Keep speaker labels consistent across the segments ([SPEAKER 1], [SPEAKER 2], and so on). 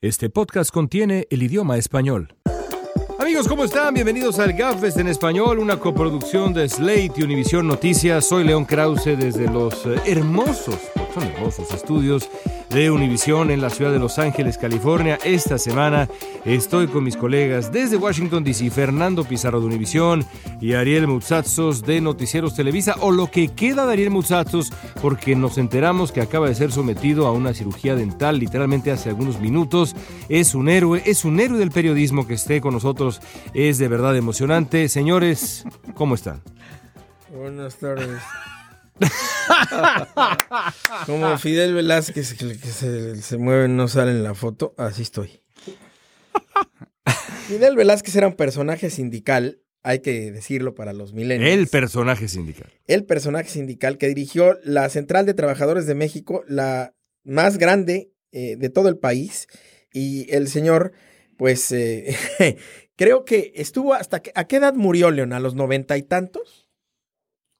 [SPEAKER 1] Este podcast contiene el idioma español. Amigos, ¿cómo están? Bienvenidos al GAFEST en español, una coproducción de Slate y Univision Noticias. Soy León Krause desde los eh, hermosos, son hermosos estudios de Univisión en la ciudad de Los Ángeles, California. Esta semana estoy con mis colegas desde Washington, D.C., Fernando Pizarro de Univisión y Ariel Mutsatsos de Noticieros Televisa, o lo que queda de Ariel Mutsatsos, porque nos enteramos que acaba de ser sometido a una cirugía dental literalmente hace algunos minutos. Es un héroe, es un héroe del periodismo que esté con nosotros. Es de verdad emocionante. Señores, ¿cómo están?
[SPEAKER 2] Buenas tardes. Como Fidel Velázquez que, se, se, mueve no sale en la foto, así estoy. Fidel Velázquez era un personaje sindical, hay que decirlo para los milenios.
[SPEAKER 1] El personaje sindical.
[SPEAKER 2] El personaje sindical que dirigió la Central de Trabajadores de México, la más grande eh, de todo el país. Y el señor, pues, eh, creo que estuvo hasta... Que, ¿A qué edad murió León? ¿A los noventa y tantos?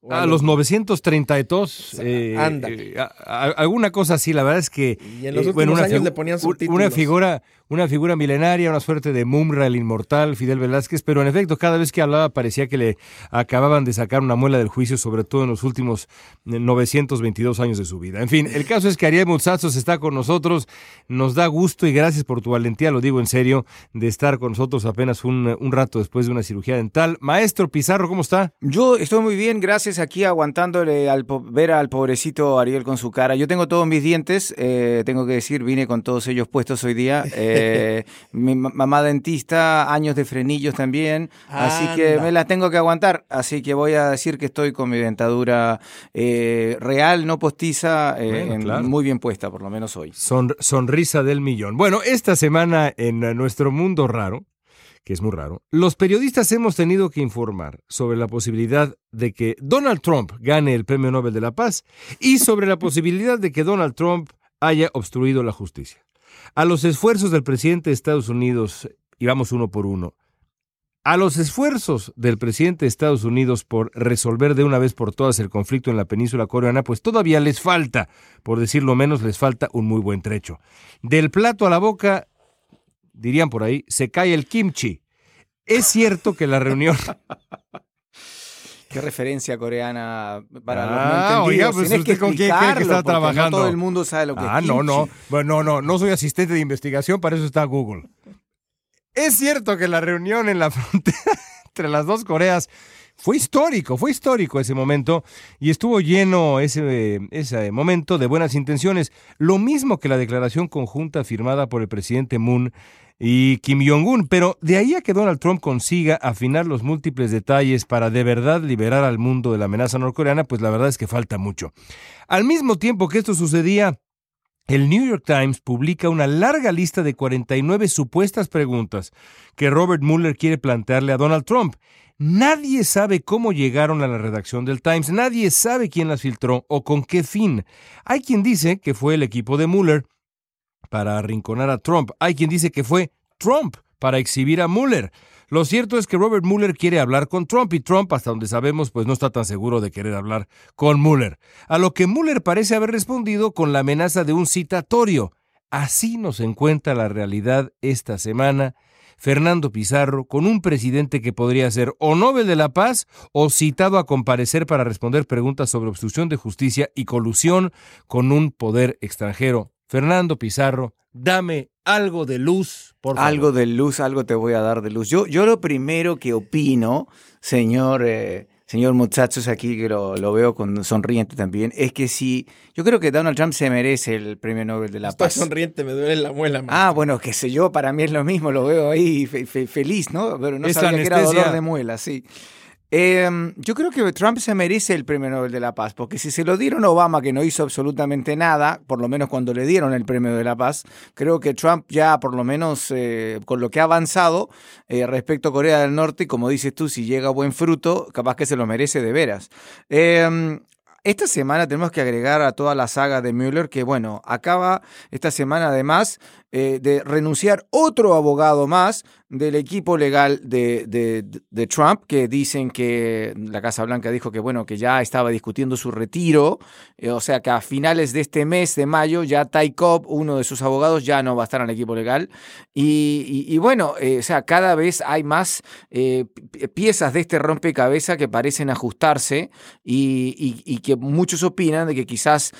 [SPEAKER 1] A los 932. Eh, Anda. Eh, alguna cosa así, la verdad es que.
[SPEAKER 2] Y en los eh, últimos años le ponían subtítulos.
[SPEAKER 1] Una figura, una figura milenaria, una suerte de Mumra, el inmortal, Fidel Velázquez, pero en efecto, cada vez que hablaba parecía que le acababan de sacar una muela del juicio, sobre todo en los últimos 922 años de su vida. En fin, el caso es que Ariel Mutsazos está con nosotros. Nos da gusto y gracias por tu valentía, lo digo en serio, de estar con nosotros apenas un, un rato después de una cirugía dental. Maestro Pizarro, ¿cómo está?
[SPEAKER 3] Yo estoy muy bien, gracias aquí aguantándole al ver al pobrecito Ariel con su cara. Yo tengo todos mis dientes, eh, tengo que decir, vine con todos ellos puestos hoy día. Eh, mi mamá dentista, años de frenillos también, así que me las tengo que aguantar. Así que voy a decir que estoy con mi dentadura eh, real, no postiza, muy bien puesta, por lo menos hoy.
[SPEAKER 1] sonrisa del millón. Bueno, esta semana en nuestro mundo raro, que es muy raro, los periodistas hemos tenido que informar sobre la posibilidad de que Donald Trump gane el Premio Nobel de la Paz y sobre la posibilidad de que Donald Trump haya obstruido la justicia. A los esfuerzos del presidente de Estados Unidos, y vamos uno por uno, a los esfuerzos del presidente de Estados Unidos por resolver de una vez por todas el conflicto en la península coreana, pues todavía les falta, por decirlo menos, les falta un muy buen trecho. Del plato a la boca dirían por ahí, se cae el kimchi. Es cierto que la reunión...
[SPEAKER 3] Qué referencia coreana para
[SPEAKER 1] ah, los no pues usted con quién cree que está trabajando.
[SPEAKER 3] No todo el mundo sabe lo que
[SPEAKER 1] ah,
[SPEAKER 3] es
[SPEAKER 1] no, no. Bueno, no, no, no soy asistente de investigación, para eso está Google. Es cierto que la reunión en la frontera entre las dos Coreas fue histórico, fue histórico ese momento y estuvo lleno ese, ese momento de buenas intenciones, lo mismo que la declaración conjunta firmada por el presidente Moon y Kim Jong-un, pero de ahí a que Donald Trump consiga afinar los múltiples detalles para de verdad liberar al mundo de la amenaza norcoreana, pues la verdad es que falta mucho. Al mismo tiempo que esto sucedía, el New York Times publica una larga lista de 49 supuestas preguntas que Robert Mueller quiere plantearle a Donald Trump. Nadie sabe cómo llegaron a la redacción del Times, nadie sabe quién las filtró o con qué fin. Hay quien dice que fue el equipo de Mueller, para arrinconar a Trump. Hay quien dice que fue Trump para exhibir a Mueller. Lo cierto es que Robert Mueller quiere hablar con Trump y Trump, hasta donde sabemos, pues no está tan seguro de querer hablar con Mueller. A lo que Mueller parece haber respondido con la amenaza de un citatorio. Así nos encuentra la realidad esta semana. Fernando Pizarro, con un presidente que podría ser o Nobel de la Paz o citado a comparecer para responder preguntas sobre obstrucción de justicia y colusión con un poder extranjero. Fernando Pizarro, dame algo de luz, por favor.
[SPEAKER 3] Algo de luz, algo te voy a dar de luz. Yo, yo lo primero que opino, señor, eh, señor Muchachos, aquí que lo, veo con sonriente también, es que si yo creo que Donald Trump se merece el premio Nobel de la Paz.
[SPEAKER 2] Estoy sonriente, me duele la muela.
[SPEAKER 3] Ah, bueno, qué sé yo, para mí es lo mismo, lo veo ahí feliz, ¿no? Pero no sabía que era dolor de muela, sí. Em, yo creo que Trump se merece el premio Nobel de la Paz, porque si se lo dieron a Obama, que no hizo absolutamente nada, por lo menos cuando le dieron el premio de la Paz, creo que Trump ya, por lo menos eh, con lo que ha avanzado eh, respecto a Corea del Norte, y como dices tú, si llega buen fruto, capaz que se lo merece de veras. Em, esta semana tenemos que agregar a toda la saga de Mueller que, bueno, acaba esta semana además eh, de renunciar otro abogado más del equipo legal de, de, Trump, que dicen que la Casa Blanca dijo que bueno, que ya estaba discutiendo su retiro, eh, o sea que a finales de este mes de mayo ya Ty Cobb, uno de sus abogados, ya no va a estar en el equipo legal. Y, bueno, o sea, cada vez hay más piezas de este rompecabezas que parecen ajustarse y, y, que muchos opinan de que quizás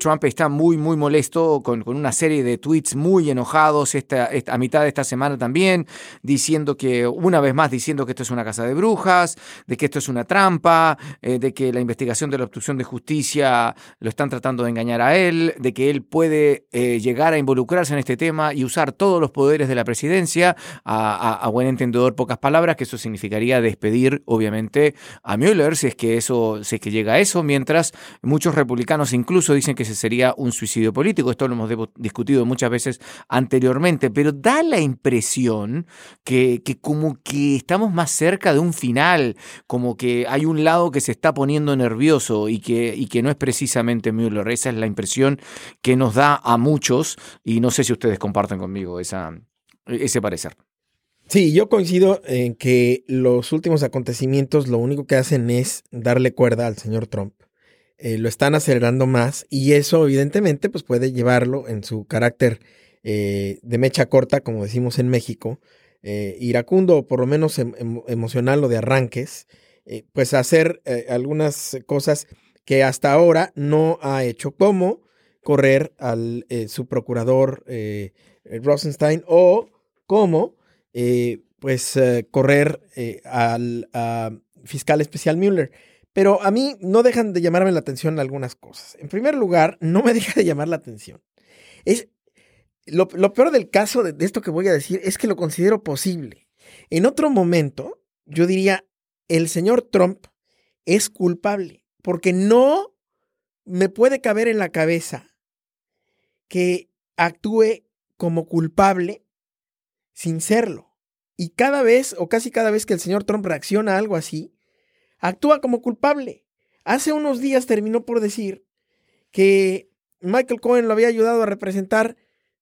[SPEAKER 3] Trump está muy, muy molesto con, con una serie de tweets muy enojados esta, a mitad de esta semana también, diciendo que, una vez más, diciendo que esto es una casa de brujas, de que esto es una trampa, eh, de que la investigación de la obstrucción de justicia lo están tratando de engañar a él, de que él puede eh, llegar a involucrarse en este tema y usar todos los poderes de la presidencia, a, buen entendedor, pocas palabras, que eso significaría despedir, obviamente, a Mueller, si es que eso, si es que llega a eso, mientras muchos republicanos incluso dicen que ese sería un suicidio político. Esto lo hemos discutido muchas veces anteriormente, pero da la impresión que, como que estamos más cerca de un final, como que hay un lado que se está poniendo nervioso y que, y que no es precisamente Mueller. Esa es la impresión que nos da a muchos y no sé si ustedes comparten conmigo esa, ese parecer.
[SPEAKER 2] Sí, yo coincido en que los últimos acontecimientos lo único que hacen es darle cuerda al señor Trump. Eh, lo están acelerando más y eso evidentemente pues puede llevarlo en su carácter eh, de mecha corta, como decimos en México, eh, iracundo o por lo menos em, em, emocional o de arranques, pues hacer algunas cosas que hasta ahora no ha hecho, como correr al su procurador Rosenstein o como pues correr al fiscal especial Mueller. Pero a mí no dejan de llamarme la atención algunas cosas. En primer lugar, no me deja de llamar la atención. Es, lo, peor del caso de, esto que voy a decir es que lo considero posible. En otro momento, yo diría, el señor Trump es culpable, porque no me puede caber en la cabeza que actúe como culpable sin serlo. Y cada vez, o casi cada vez que el señor Trump reacciona a algo así, actúa como culpable. Hace unos días terminó por decir que Michael Cohen lo había ayudado a representar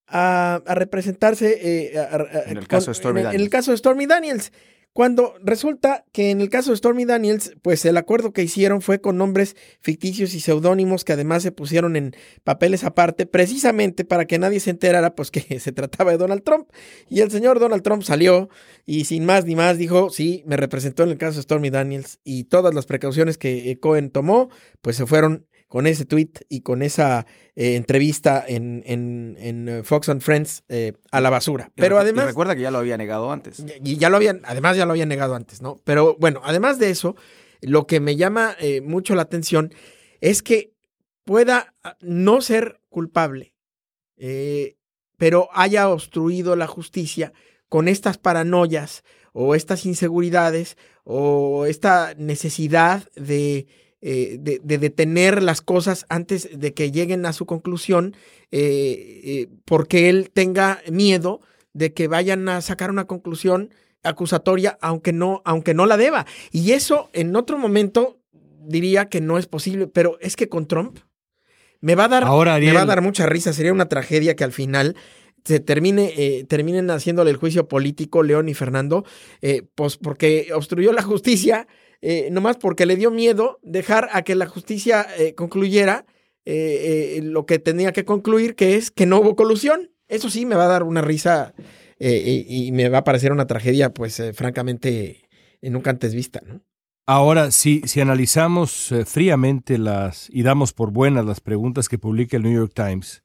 [SPEAKER 2] a, representarse
[SPEAKER 3] eh, en, el caso de Stormy
[SPEAKER 2] en el caso de Stormy Daniels. Cuando resulta que en el caso de Stormy Daniels, pues el acuerdo que hicieron fue con nombres ficticios y seudónimos que además se pusieron en papeles aparte, precisamente para que nadie se enterara, pues que se trataba de Donald Trump. Y el señor Donald Trump salió y sin más ni más dijo, sí, me representó en el caso de Stormy Daniels y todas las precauciones que eh, Cohen tomó, pues se fueron con ese tweet y con esa eh, entrevista en, en, eh, Fox and Friends eh, a la basura. Pero además.
[SPEAKER 3] recuerda que ya lo había negado antes.
[SPEAKER 2] Y ya lo habían, además ya lo había negado antes, ¿no? Pero bueno, además de eso, lo que me llama mucho la atención es que pueda ah, no ser culpable, pero haya obstruido la justicia con estas paranoias o estas inseguridades o esta necesidad de eh, de, detener las cosas antes de que lleguen a su conclusión, eh, eh, porque él tenga miedo de que vayan a sacar una conclusión acusatoria, aunque no, aunque no la deba. Y eso en otro momento diría que no es posible, pero es que con Trump me va a dar, me va a dar mucha risa. Sería una tragedia que al final se termine, terminen haciéndole el juicio político León y Fernando, pues porque obstruyó la justicia eh, nomás porque le dio miedo dejar a que la justicia eh, concluyera eh, lo que tenía que concluir, que es que no hubo colusión. Eso sí me va a dar una risa y me va a parecer una tragedia, pues francamente, nunca antes vista, ¿no?
[SPEAKER 1] Ahora, si, si analizamos fríamente las y damos por buenas las preguntas que publica el New York Times,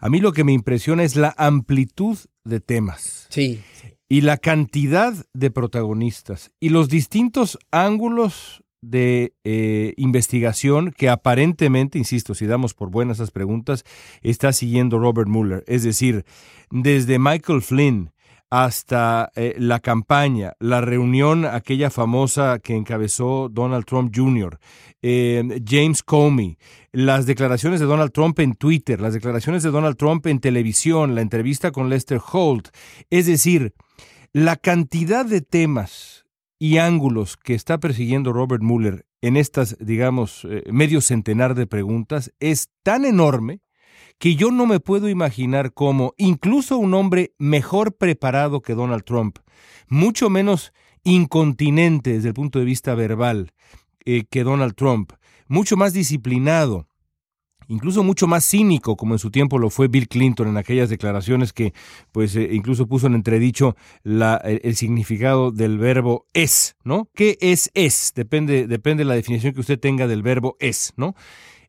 [SPEAKER 1] a mí lo que me impresiona es la amplitud de temas.
[SPEAKER 2] Sí
[SPEAKER 1] y la cantidad de protagonistas y los distintos ángulos de eh, investigación que aparentemente, insisto, si damos por buenas esas preguntas, está siguiendo Robert Mueller. Es decir, desde Michael Flynn hasta eh, la campaña, la reunión aquella famosa que encabezó Donald Trump Jr., eh, James Comey, las declaraciones de Donald Trump en Twitter, las declaraciones de Donald Trump en televisión, la entrevista con Lester Holt. Es decir, la cantidad de temas y ángulos que está persiguiendo Robert Mueller en estas, digamos, eh, medio centenar de preguntas es tan enorme que yo no me puedo imaginar cómo incluso un hombre mejor preparado que Donald Trump, mucho menos incontinente desde el punto de vista verbal eh, que Donald Trump, mucho más disciplinado, incluso mucho más cínico, como en su tiempo lo fue Bill Clinton en aquellas declaraciones que, pues, eh, incluso puso en entredicho el, significado del verbo es, ¿no? ¿Qué es es? Depende, depende de la definición que usted tenga del verbo es, ¿no?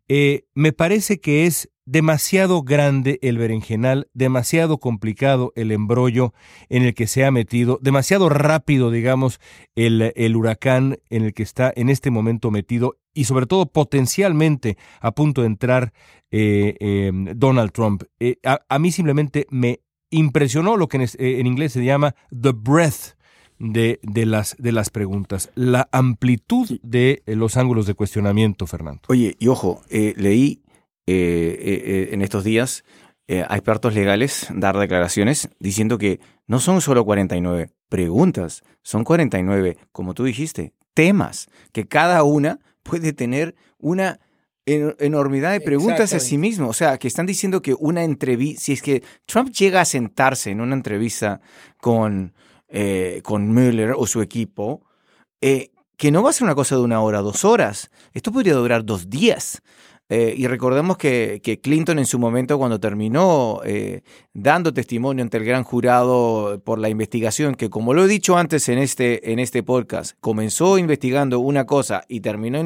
[SPEAKER 1] Eh, me parece que es demasiado grande el berenjenal, demasiado complicado el embrollo en el que se ha metido, demasiado rápido, digamos, el, el, huracán en el que está en este momento metido y sobre todo potencialmente a punto de entrar eh, em, Donald Trump. Eh, a, mí simplemente me impresionó lo que en, inglés se llama the breadth de, de, las, de las preguntas, la amplitud de los ángulos de cuestionamiento, Fernando.
[SPEAKER 3] Oye, y ojo, eh, leí eh, en estos días a expertos legales dar declaraciones diciendo que no son solo 49 preguntas, son 49, como tú dijiste, temas, que cada una puede tener una enormidad de preguntas a sí mismo. O sea, que están diciendo que una entrevista, si es que Trump llega a sentarse en una entrevista con, eh, con Mueller o su equipo, eh, que no va a ser una cosa de una hora, dos horas. Esto podría durar dos días. Eh, y recordemos que, Clinton en su momento, cuando terminó eh, dando testimonio ante el gran jurado por la investigación, que como lo he dicho antes en este, en este podcast, comenzó investigando una cosa y terminó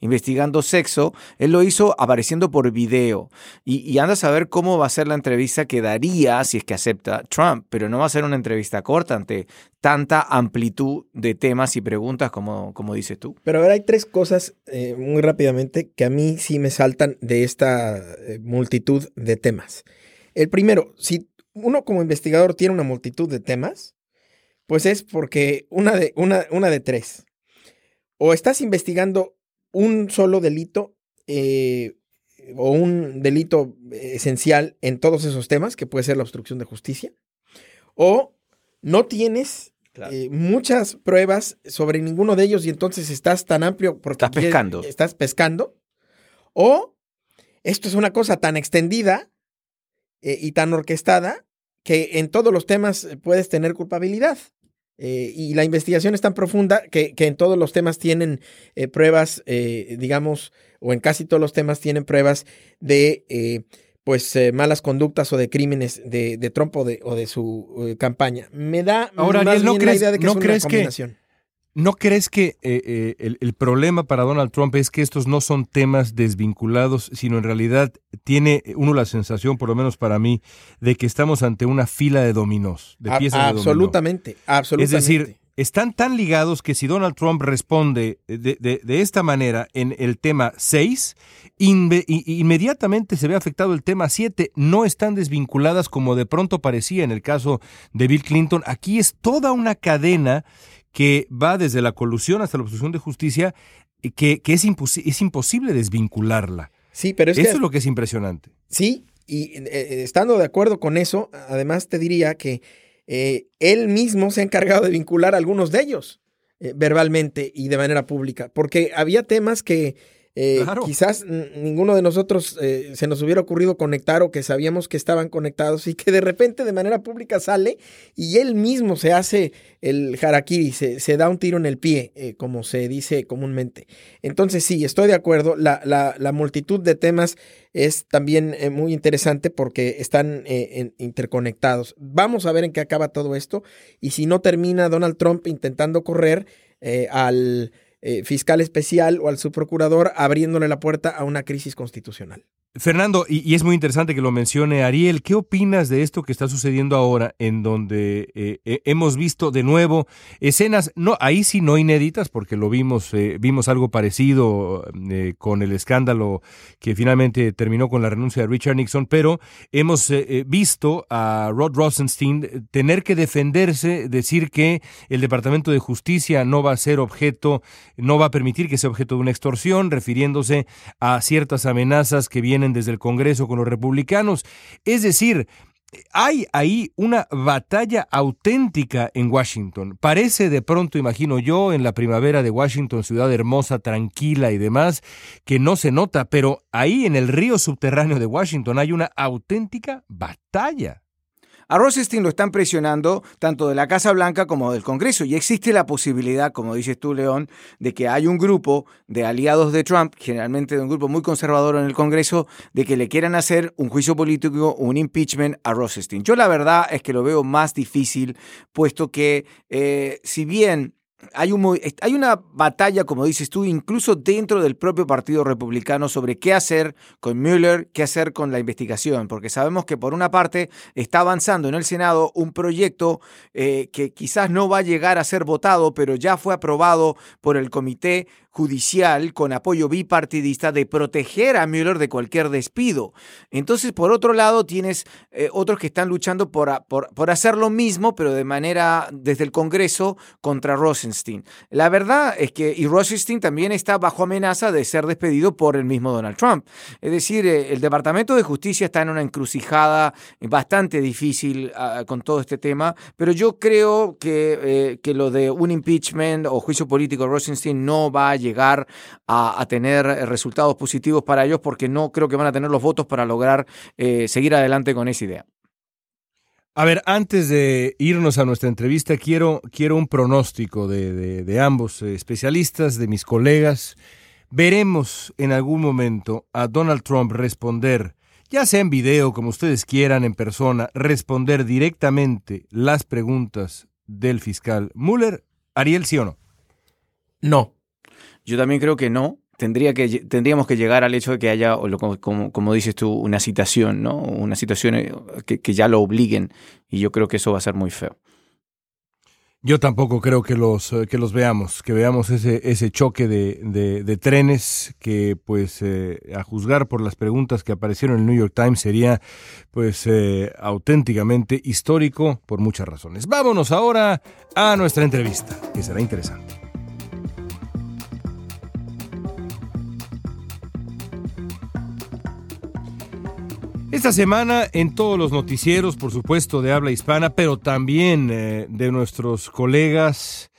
[SPEAKER 3] investigando sexo, él lo hizo apareciendo por video. Y, y anda a saber cómo va a ser la entrevista que daría si es que acepta Trump, pero no va a ser una entrevista corta ante tanta amplitud de temas y preguntas como, como dices tú.
[SPEAKER 2] Pero a ver, hay tres cosas eh, muy rápidamente que a mí sí me saltan de esta eh, multitud de temas. El primero, si uno como investigador tiene una multitud de temas, pues es porque una de, una, una de tres. O estás investigando un solo delito eh, o un delito esencial en todos esos temas, que puede ser la obstrucción de justicia, o no tienes eh, muchas pruebas sobre ninguno de ellos y entonces estás tan amplio porque
[SPEAKER 3] estás pescando.
[SPEAKER 2] estás pescando. O esto es una cosa tan extendida eh, y tan orquestada que en todos los temas puedes tener culpabilidad. Eh, y la investigación es tan profunda que, que en todos los temas tienen pruebas, digamos, o en casi todos los temas tienen pruebas de pues eh, malas conductas o de crímenes de, de Trump o de, o de su eh, campaña. Me da
[SPEAKER 1] Ahora, más ¿no la idea de que ¿no es crees una combinación. Que, ¿No crees que eh, el, el, problema para Donald Trump es que estos no son temas desvinculados, sino en realidad tiene uno la sensación, por lo menos para mí, de que estamos ante una fila de dominós, de piezas
[SPEAKER 2] de dominó? Absolutamente, absolutamente.
[SPEAKER 1] Es decir, están tan ligados que si Donald Trump responde de, esta manera en el tema 6, inmediatamente se ve afectado el tema 7. No están desvinculadas como de pronto parecía en el caso de Bill Clinton. Aquí es toda una cadena que va desde la colusión hasta la obstrucción de justicia, que, es, es, imposible desvincularla.
[SPEAKER 2] Sí, pero
[SPEAKER 1] es eso es lo que es impresionante.
[SPEAKER 2] Sí, y eh, eh, estando de acuerdo con eso, además te diría que eh, él mismo se ha encargado de vincular algunos de ellos eh, verbalmente y de manera pública, porque había temas que eh, quizás ninguno de nosotros eh, se nos hubiera ocurrido conectar o que sabíamos que estaban conectados y que de repente de manera pública sale y él mismo se hace el harakiri, se, se da un tiro en el pie, eh, como se dice comúnmente. Entonces sí, estoy de acuerdo, la, la, la multitud de temas es también muy interesante porque están interconectados. Vamos a ver en qué acaba todo esto y si no termina Donald Trump intentando correr al eh, fiscal especial o al subprocurador abriéndole la puerta a una crisis constitucional.
[SPEAKER 1] Fernando, y, es muy interesante que lo mencione Ariel, ¿qué opinas de esto que está sucediendo ahora en donde eh, eh, hemos visto de nuevo escenas, no, ahí sí no inéditas, porque lo vimos, eh, vimos algo parecido con el escándalo que finalmente terminó con la renuncia de Richard Nixon, pero hemos visto a Rod Rosenstein tener que defenderse, decir que el Departamento de Justicia no va a ser objeto, no va a permitir que sea objeto de una extorsión, refiriéndose a ciertas amenazas que vienen desde el Congreso con los republicanos. Es decir, hay ahí una batalla auténtica en Washington. Parece de pronto, imagino yo, en la primavera de Washington, ciudad hermosa, tranquila y demás, que no se nota, pero ahí en el río subterráneo de Washington hay una auténtica batalla.
[SPEAKER 3] A Rosenstein lo están presionando tanto de la Casa Blanca como del Congreso y existe la posibilidad, como dices tú, León, de que hay un grupo de aliados de Trump, generalmente de un grupo muy conservador en el Congreso, de que le quieran hacer un juicio político, un impeachment a Rosenstein. Yo la verdad es que lo veo más difícil, puesto que eh, si bien hay, un, hay, una batalla, como dices tú, incluso dentro del propio Partido Republicano sobre qué hacer con Mueller, qué hacer con la investigación, porque sabemos que por una parte está avanzando en el Senado un proyecto eh, que quizás no va a llegar a ser votado, pero ya fue aprobado por el Comité judicial con apoyo bipartidista de proteger a Mueller de cualquier despido. Entonces, por otro lado, tienes eh, otros que están luchando por, por, por, hacer lo mismo, pero de manera desde el Congreso contra La verdad es que, y Rosenstein también está bajo amenaza de ser despedido por el mismo Donald Trump. Es decir, eh, el Departamento de Justicia está en una encrucijada bastante difícil ah, con todo este tema, pero yo creo que, eh, que lo de un impeachment o juicio político de Rosenstein no va a llegar a, tener resultados positivos para ellos porque no creo que van a tener los votos para lograr eh, seguir adelante con esa idea.
[SPEAKER 1] A ver, antes de irnos a nuestra entrevista, quiero, quiero un pronóstico de, ambos eh, especialistas, de mis colegas. Veremos en algún momento a Donald Trump responder, ya sea en video, como ustedes quieran, en persona, responder directamente las preguntas del fiscal Mueller. Ariel, ¿sí o no?
[SPEAKER 2] No.
[SPEAKER 3] Yo también creo que no. Tendría que, tendríamos que llegar al hecho de que haya, como, como dices tú, una citación, ¿no? Una situación eh, que, ya lo obliguen. Y yo creo que eso va a ser muy feo.
[SPEAKER 1] Yo tampoco creo que los, eh, que los veamos, que veamos ese, ese choque de, trenes que, pues, eh, a juzgar por las preguntas que aparecieron en el New York Times, sería, pues, auténticamente histórico por muchas razones. Vámonos ahora a nuestra entrevista, que será interesante. Esta semana en todos los noticieros, por supuesto, de habla hispana, pero también eh, de nuestros colegas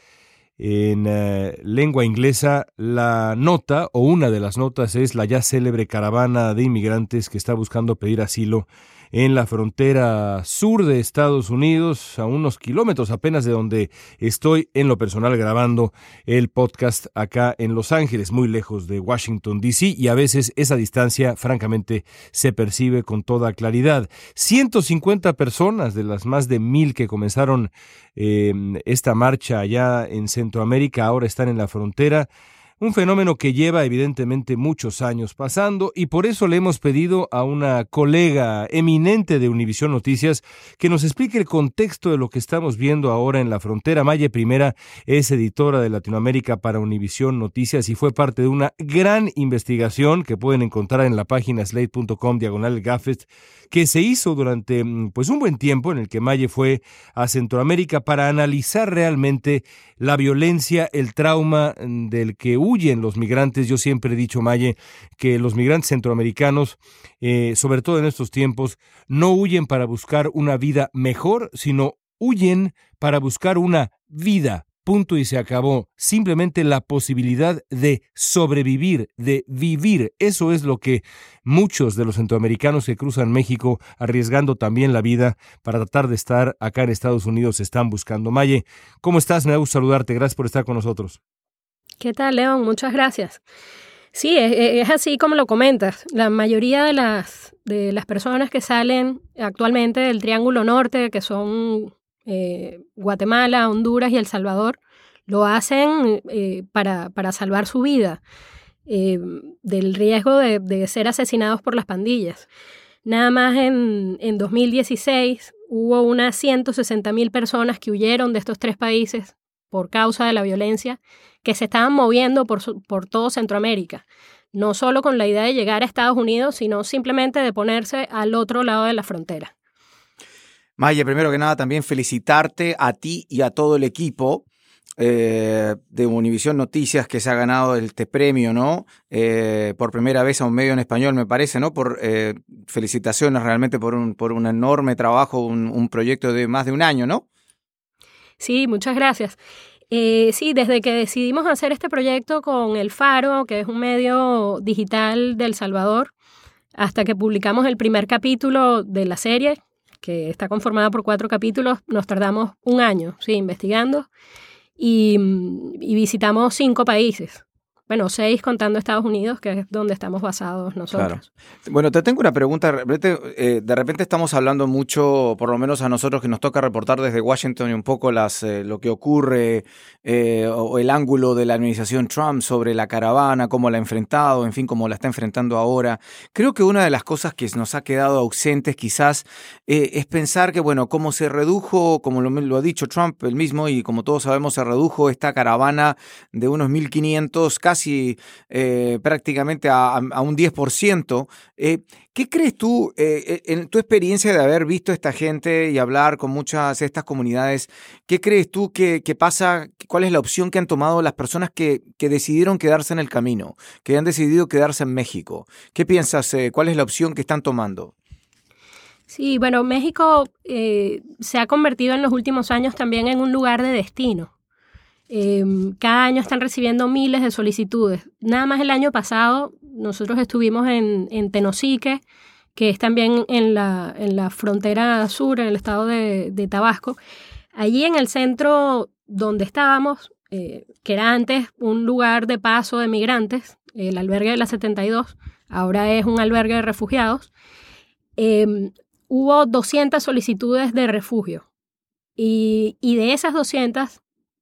[SPEAKER 1] en eh, lengua inglesa, la nota o una de las notas es la ya célebre caravana de inmigrantes que está buscando pedir asilo en la frontera sur de Estados Unidos, a unos kilómetros apenas de donde estoy en lo personal grabando el podcast acá en Los Ángeles, muy lejos de Washington, D.C. y a veces esa distancia francamente se percibe con toda claridad. 150 personas de las más de mil que comenzaron eh, esta marcha allá en Centroamérica ahora están en la frontera un fenómeno que lleva evidentemente muchos años pasando y por eso le hemos pedido a una colega eminente de Univisión Noticias que nos explique el contexto de lo que estamos viendo ahora en la frontera. Maye Primera es editora de Latinoamérica para Univisión Noticias y fue parte de una gran investigación que pueden encontrar en la página slate.com diagonal gaffet que se hizo durante mm, pues un buen tiempo en el que Maye fue a Centroamérica para analizar realmente la violencia, el trauma mm, del que huyen los migrantes. Yo siempre he dicho, Maye, que los migrantes centroamericanos, eh, sobre todo en estos tiempos, no huyen para buscar una vida mejor, sino huyen para buscar una vida punto y se acabó. Simplemente la posibilidad de sobrevivir, de vivir. Eso es lo que muchos de los centroamericanos que cruzan México, arriesgando también la vida para tratar de estar acá en Estados Unidos, están buscando. Maye, ¿cómo estás? Me da gusto saludarte. Gracias por estar con nosotros.
[SPEAKER 4] ¿Qué tal, León? Muchas gracias. Sí, es, así como lo comentas. La mayoría de las, de las personas que salen actualmente del Triángulo Norte, que son eh, Guatemala, Honduras y El Salvador, lo hacen eh, para, para, salvar su vida eh, del riesgo de, ser asesinados por las pandillas. Nada más en, en 2016 hubo unas 160 mil personas que huyeron de estos tres países por causa de la violencia que se estaban moviendo por, por todo Centroamérica no solo con la idea de llegar a Estados Unidos, sino simplemente de ponerse al otro lado de la frontera.
[SPEAKER 3] Maya, primero que nada también felicitarte a ti y a todo el equipo eh, de Univisión Noticias que se ha ganado este premio, ¿no? Eh, por primera vez a un medio en español, me parece, ¿no? Por eh, felicitaciones realmente por un, por un enorme trabajo, un, proyecto de más de un año, ¿no?
[SPEAKER 4] Sí, muchas gracias. sí, desde que decidimos hacer este proyecto con El Faro, que es un medio digital de El Salvador, hasta que publicamos el primer capítulo de la serie, que está conformada por cuatro capítulos, nos tardamos un año, sí, investigando y visitamos cinco países bueno, seis contando Estados Unidos, que es donde estamos basados nosotros.
[SPEAKER 3] Bueno, te tengo una pregunta. Eh, de repente estamos hablando mucho, por lo menos a nosotros que nos toca reportar desde Washington y un poco las, eh, lo que ocurre eh, o el ángulo de la administración Trump sobre la caravana, cómo la ha enfrentado, en fin, cómo la está enfrentando ahora. Creo que una de las cosas que nos ha quedado ausentes quizás es pensar que, bueno, cómo se redujo, como lo, lo ha dicho Trump el mismo y como todos sabemos, se redujo esta caravana de unos 1.500 casi casi eh, prácticamente a, un 10%. Eh, ¿Qué crees tú, eh, en tu experiencia de haber visto a esta gente y hablar con muchas de estas comunidades, qué crees tú que, pasa, cuál es la opción que han tomado las personas que, que, decidieron quedarse en el camino, que han decidido quedarse en México? ¿Qué piensas, cuál es la opción que están tomando?
[SPEAKER 4] Sí, bueno, México se ha convertido en los últimos años también en un lugar de destino. Em, cada año están recibiendo miles de solicitudes. Nada más el año pasado nosotros estuvimos en, en Tenosique, que es también en la, en la frontera sur, en el estado de, Tabasco. Allí en el centro donde estábamos, eh, que era antes un lugar de paso de migrantes, el albergue de la 72, ahora es un albergue de refugiados, em, hubo 200 solicitudes de refugio. Y, y de esas 200,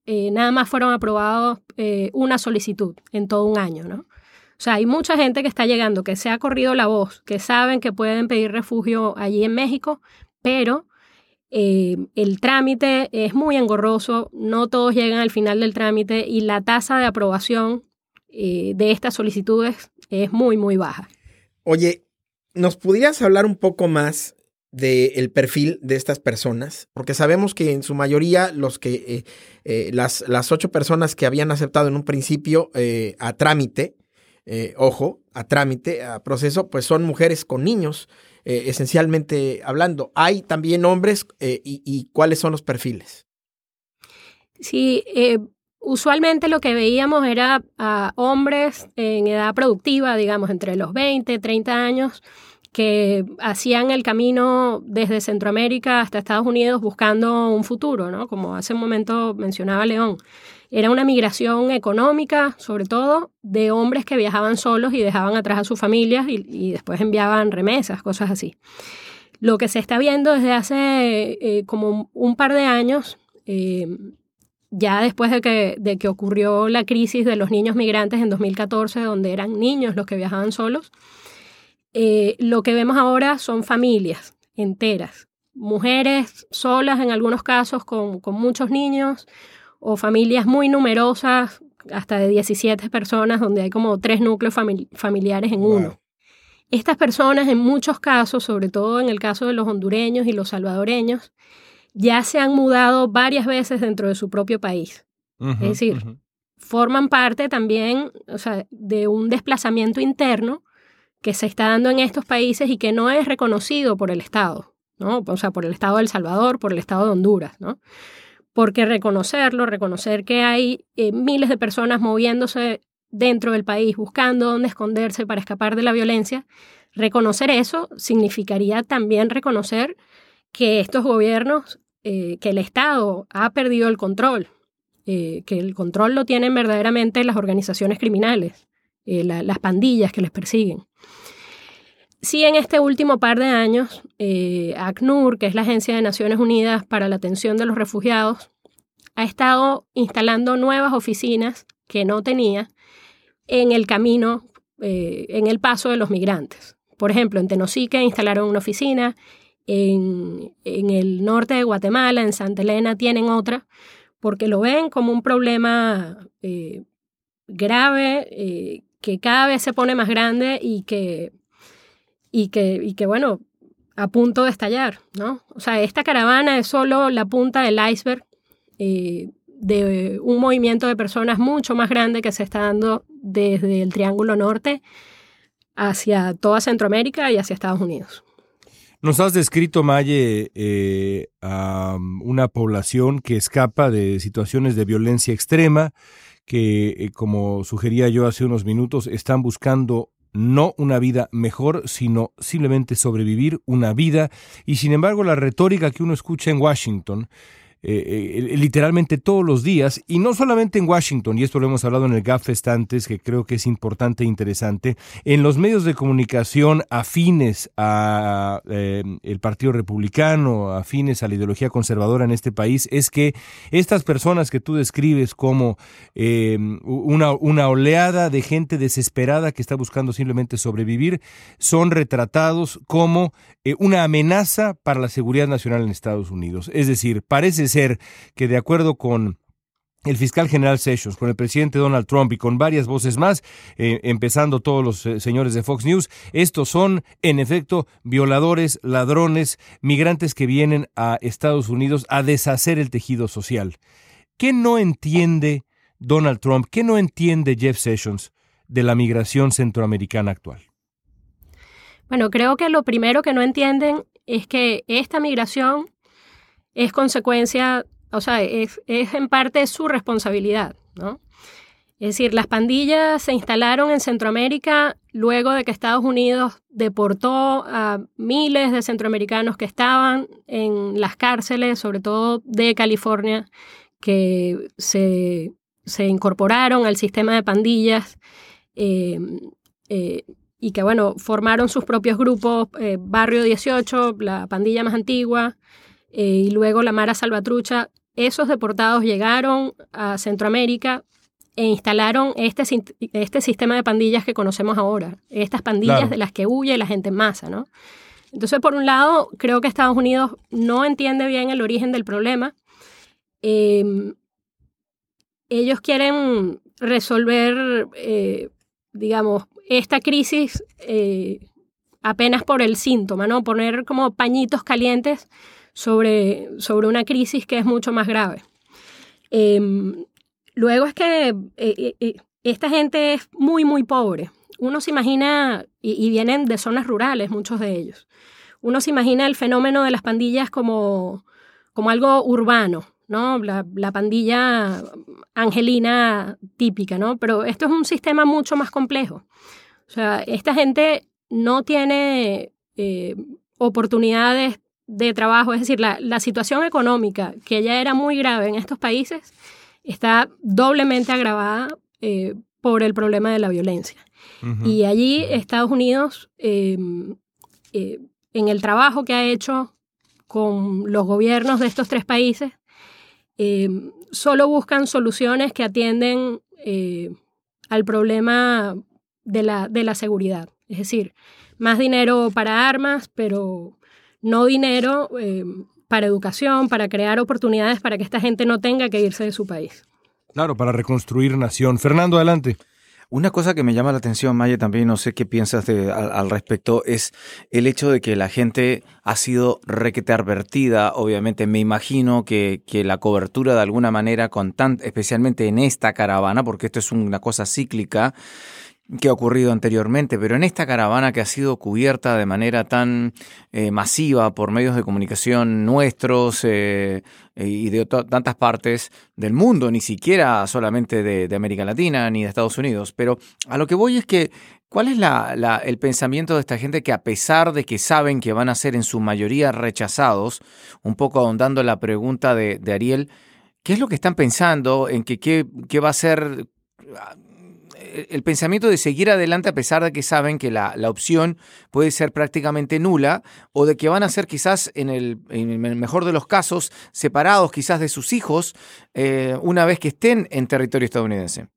[SPEAKER 4] eh, nada más fueron aprobados eh, una solicitud en todo un año, ¿no? O sea, hay mucha gente que está llegando, que se ha corrido la voz, que saben que pueden pedir refugio allí en México, pero eh, el trámite es muy engorroso, no todos llegan al final del trámite y la tasa de aprobación de estas solicitudes es muy, muy baja.
[SPEAKER 2] Oye, ¿nos pudieras hablar un poco más del perfil de estas personas, porque sabemos que en su mayoría los que eh, eh, las, las, ocho personas que habían aceptado en un principio eh, a trámite, ojo, a trámite, a proceso, pues son mujeres con niños, esencialmente hablando. Hay también hombres y, cuáles son los perfiles.
[SPEAKER 4] Sí, usualmente lo que veíamos era a hombres en edad productiva, digamos, entre los 20, 30 años, que hacían el camino desde Centroamérica hasta Estados Unidos buscando un futuro, ¿no? Como hace un momento mencionaba León. Era una migración económica, sobre todo, de hombres que viajaban solos y dejaban atrás a sus familias y, después enviaban remesas, cosas así. Lo que se está viendo desde hace eh, como un par de años, eh, ya después de que, de que ocurrió la crisis de los niños migrantes en 2014, donde eran niños los que viajaban solos, eh, lo que vemos ahora son familias enteras, mujeres solas en algunos casos con, muchos niños o familias muy numerosas, hasta de 17 personas, donde hay como tres núcleos familiares en uno. Estas personas en muchos casos, sobre todo en el caso de los hondureños y los salvadoreños, ya se han mudado varias veces dentro de su propio país. es decir, forman parte también de un desplazamiento interno que se está dando en estos países y que no es reconocido por el Estado, ¿no? O sea, por el Estado de El Salvador, por el Estado de Honduras, ¿no? Porque reconocerlo, reconocer que hay eh, miles de personas moviéndose dentro del país, buscando dónde esconderse para escapar de la violencia, reconocer eso significaría también reconocer que estos gobiernos, eh, que el Estado ha perdido el control, eh, que el control lo tienen verdaderamente las organizaciones criminales, las pandillas que les persiguen. Sí, en este último par de años, eh, ACNUR, que es la Agencia de Naciones Unidas para la Atención de los Refugiados, ha estado instalando nuevas oficinas que no tenía en el camino, eh, en el paso de los migrantes. Por ejemplo, en Tenosique instalaron una oficina, en, el norte de Guatemala, en Santa Elena, tienen otra, porque lo ven como un problema eh, grave que cada vez se pone más grande y que y que, y que bueno, a punto de estallar, ¿no? O sea, esta caravana es solo la punta del iceberg eh, de un movimiento de personas mucho más grande que se está dando desde el Triángulo Norte hacia toda Centroamérica y hacia Estados Unidos.
[SPEAKER 1] Nos has descrito, Maye, eh, a una población que escapa de situaciones de violencia extrema, que, eh, como sugería yo hace unos minutos, están buscando no una vida mejor, sino simplemente sobrevivir una vida. Y sin embargo, la retórica que uno escucha en Washington eh, eh, literalmente todos los días, y no solamente en Washington, y esto lo hemos hablado en el GAFEST antes, que creo que es importante e interesante, en los medios de comunicación afines a eh, el Partido Republicano, afines a la ideología conservadora en este país, es que estas personas que tú describes como una, una oleada de gente desesperada que está buscando simplemente sobrevivir, son retratados como una amenaza para la seguridad nacional en Estados Unidos. Es decir, parece ser que de acuerdo con el fiscal general Sessions, con el presidente Donald Trump y con varias voces más, eh, empezando todos los eh, señores de Fox News, estos son, en efecto, violadores, ladrones, migrantes que vienen a Estados Unidos a deshacer el tejido social. ¿Qué no entiende Donald Trump? ¿Qué no entiende Jeff Sessions de la migración centroamericana actual?
[SPEAKER 4] Bueno, creo que lo primero que no entienden es que esta migración es consecuencia, o sea, es, en parte su responsabilidad, ¿no? Es decir, las pandillas se instalaron en Centroamérica luego de que Estados Unidos deportó a miles de centroamericanos que estaban en las cárceles, sobre todo de California, que se, incorporaron al sistema de pandillas eh, eh, y que, bueno, formaron sus propios grupos, eh, Barrio 18, la pandilla más antigua, eh, y luego la Mara Salvatrucha, esos deportados llegaron a Centroamérica e instalaron este, este sistema de pandillas que conocemos ahora, estas pandillas de las que huye la gente en masa, ¿no? Entonces, por un lado, creo que Estados Unidos no entiende bien el origen del problema. Em, ellos quieren resolver, eh, digamos, esta crisis eh, apenas por el síntoma, ¿no? Poner como pañitos calientes sobre, sobre una crisis que es mucho más grave. Em, luego es que eh, eh, eh, esta gente es muy, muy pobre. Uno se imagina, y, vienen de zonas rurales, muchos de ellos, uno se imagina el fenómeno de las pandillas como, como algo urbano, ¿no? La, pandilla angelina típica, ¿no? Pero esto es un sistema mucho más complejo. O sea, esta gente no tiene oportunidades de trabajo, es decir, la, situación económica, que ya era muy grave en estos países, está doblemente agravada eh, por el problema de la violencia. Y allí Estados Unidos, em, eh, en el trabajo que ha hecho con los gobiernos de estos tres países, em, solo buscan soluciones que atienden eh, al problema de la, de la seguridad. Es decir, más dinero para armas, pero no dinero eh, para educación, para crear oportunidades para que esta gente no tenga que irse de su país.
[SPEAKER 1] Claro, para reconstruir nación. Fernando, adelante.
[SPEAKER 3] Una cosa que me llama la atención, Maya, también no sé qué piensas al, respecto, es el hecho de que la gente ha sido requete advertida. Obviamente, me imagino que, que la cobertura de alguna manera, con tan, especialmente en esta caravana, porque esto es una cosa cíclica, que ha ocurrido anteriormente, pero en esta caravana que ha sido cubierta de manera tan eh, masiva por medios de comunicación nuestros eh, y de tantas partes del mundo, ni siquiera solamente de, América Latina ni de Estados Unidos, pero a lo que voy es que, ¿cuál es la, el pensamiento de esta gente que a pesar de que saben que van a ser en su mayoría rechazados, un poco ahondando la pregunta de, de Ariel, ¿qué es lo que están pensando en que qué, qué va a ser el pensamiento de seguir adelante a pesar de que saben que la, opción puede ser prácticamente nula o de que van a ser quizás en el, mejor de los casos separados quizás de sus hijos eh, una vez que estén en territorio estadounidense.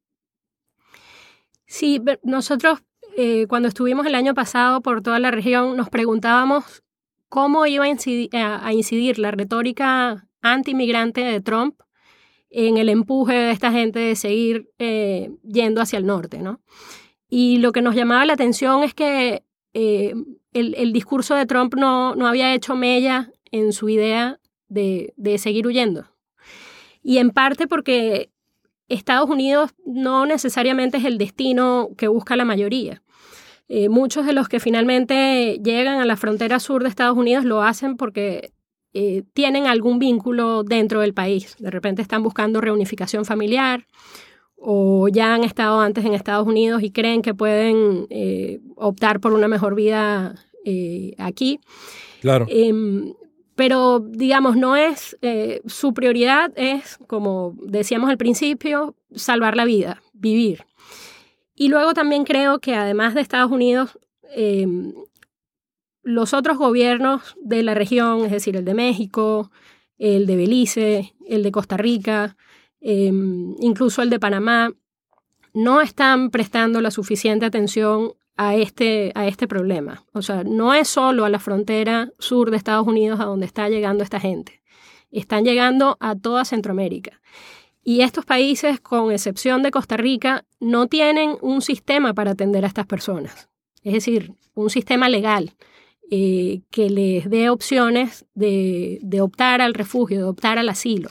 [SPEAKER 4] Sí, nosotros eh, cuando estuvimos el año pasado por toda la región nos preguntábamos cómo iba a incidir, a incidir la retórica anti-inmigrante de Trump en el empuje de esta gente de seguir eh, yendo hacia el norte, ¿no? Y lo que nos llamaba la atención es que eh, el, discurso de Trump no, no, había hecho mella en su idea de, seguir huyendo. y en parte porque Estados Unidos no necesariamente es el destino que busca la mayoría. Eh, muchos de los que finalmente llegan a la frontera sur de Estados Unidos lo hacen porque eh, tienen algún vínculo dentro del país. De repente están buscando reunificación familiar o ya han estado antes en Estados Unidos y creen que pueden eh, optar por una mejor vida aquí.
[SPEAKER 1] Claro.
[SPEAKER 4] Em, pero digamos, no es, su prioridad es, como decíamos al principio, salvar la vida, vivir. Y luego también creo que además de Estados Unidos, em, los otros gobiernos de la región, es decir, el de México, el de Belice, el de Costa Rica, em, incluso el de Panamá, no están prestando la suficiente atención a este, a este problema. O sea, no es solo a la frontera sur de Estados Unidos a donde está llegando esta gente. Están llegando a toda Centroamérica. Y estos países, con excepción de Costa Rica, no tienen un sistema para atender a estas personas. Es decir, un sistema legal eh, que les dé opciones de, optar al refugio, de optar al asilo.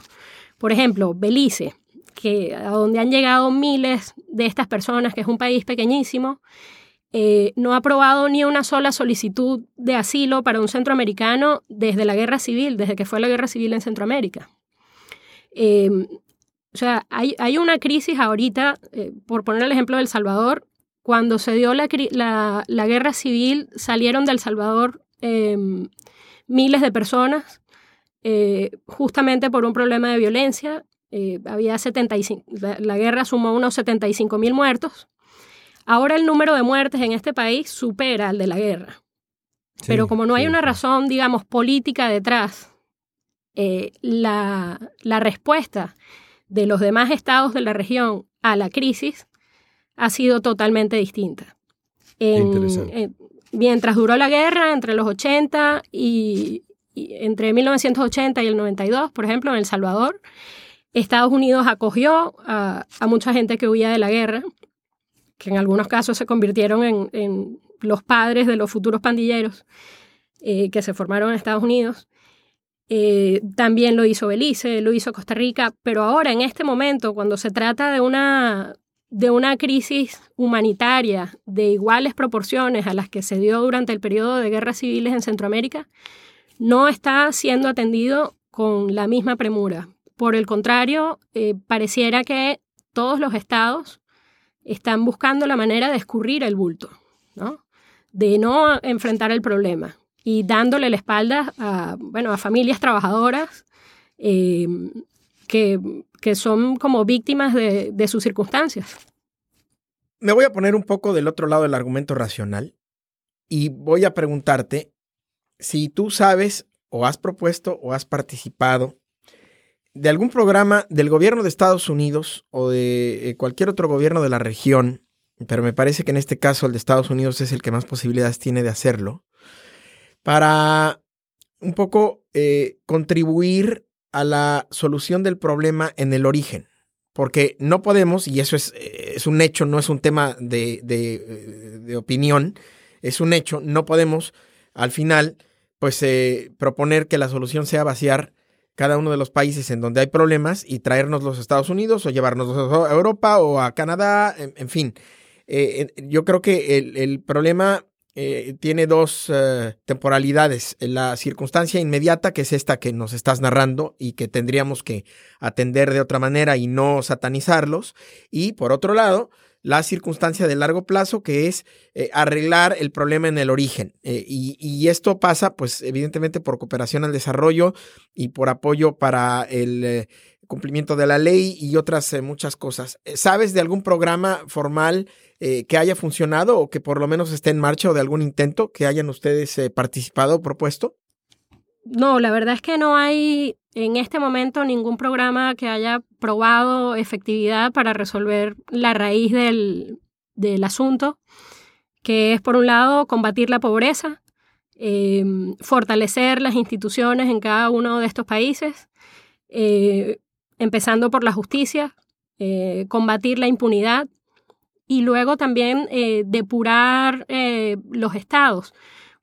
[SPEAKER 4] Por ejemplo, Belice, que a donde han llegado miles de estas personas, que es un país pequeñísimo, eh, no ha aprobado ni una sola solicitud de asilo para un centroamericano desde la guerra civil, desde que fue la guerra civil en Centroamérica. Eh, o sea, hay, hay una crisis ahorita, por poner el ejemplo de El Salvador, cuando se dio la, la, guerra civil, salieron de El Salvador em, miles de personas, eh, justamente por un problema de violencia. Eh, había 75, la, guerra sumó unos 75 mil muertos. Ahora el número de muertes en este país supera al de la guerra. Pero como no hay una razón, digamos, política detrás, la, la respuesta de los demás estados de la región a la crisis ha sido totalmente distinta. mientras duró la guerra entre los 80 y, entre 1980 y el 92, por ejemplo, en El Salvador, Estados Unidos acogió a, mucha gente que huía de la guerra, que en algunos casos se convirtieron en, los padres de los futuros pandilleros eh, que se formaron en Estados Unidos. Eh, también lo hizo Belice, lo hizo Costa Rica, pero ahora en este momento, cuando se trata de una, de una crisis humanitaria de iguales proporciones a las que se dio durante el periodo de guerras civiles en Centroamérica, no está siendo atendido con la misma premura. Por el contrario, eh, pareciera que todos los estados están buscando la manera de escurrir el bulto, ¿no? de no enfrentar el problema y dándole la espalda a, bueno, a familias trabajadoras eh, que, que, son como víctimas de, de sus circunstancias.
[SPEAKER 2] Me voy a poner un poco del otro lado del argumento racional y voy a preguntarte si tú sabes o has propuesto o has participado de algún programa del gobierno de Estados Unidos o de eh, cualquier otro gobierno de la región, pero me parece que en este caso el de Estados Unidos es el que más posibilidades tiene de hacerlo, para un poco eh, contribuir a la solución del problema en el origen. Porque no podemos, y eso es, eh, es un hecho, no es un tema de, de, de, opinión, es un hecho, no podemos al final pues eh, proponer que la solución sea vaciar cada uno de los países en donde hay problemas y traernos los Estados Unidos o llevarnos a Europa o a Canadá, en, fin. yo creo que el, el problema eh, tiene dos eh, temporalidades. La circunstancia inmediata, que es esta que nos estás narrando y que tendríamos que atender de otra manera y no satanizarlos. Y por otro lado, la circunstancia de largo plazo, que es eh, arreglar el problema en el origen. Y, y, esto pasa, pues, evidentemente por cooperación al desarrollo y por apoyo para el cumplimiento de la ley y otras muchas cosas. ¿Sabes de algún programa formal eh, que haya funcionado o que por lo menos esté en marcha o de algún intento que hayan ustedes eh, participado o propuesto?
[SPEAKER 4] No, la verdad es que no hay en este momento ningún programa que haya probado efectividad para resolver la raíz del, asunto, que es por un lado combatir la pobreza, em, fortalecer las instituciones en cada uno de estos países, eh, empezando por la justicia, combatir la impunidad y luego también eh, depurar eh, los estados,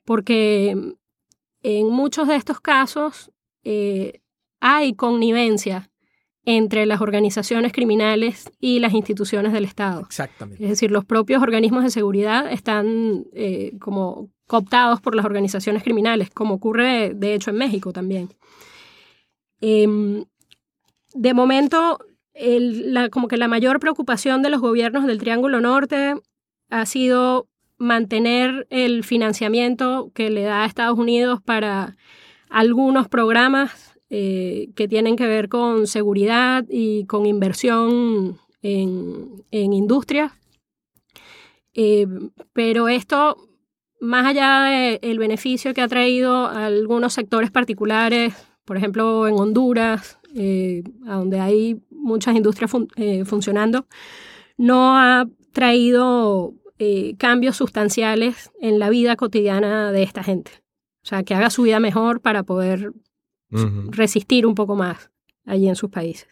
[SPEAKER 4] porque en muchos de estos casos eh, hay connivencia entre las organizaciones criminales y las instituciones del Estado.
[SPEAKER 2] Exactamente.
[SPEAKER 4] Es decir, los propios organismos de seguridad están como cooptados por las organizaciones criminales, como ocurre de hecho en México también. Em, de momento, como que la mayor preocupación de los gobiernos del Triángulo Norte ha sido mantener el financiamiento que le da a Estados Unidos para algunos programas eh, que tienen que ver con seguridad y con inversión en, en industria. Eh, pero esto, más allá del beneficio que ha traído a algunos sectores particulares, por ejemplo en Honduras, eh, donde hay muchas industrias funcionando, no ha traído cambios sustanciales en la vida cotidiana de esta gente. O sea, que haga su vida mejor para poder resistir un poco más allí en sus países.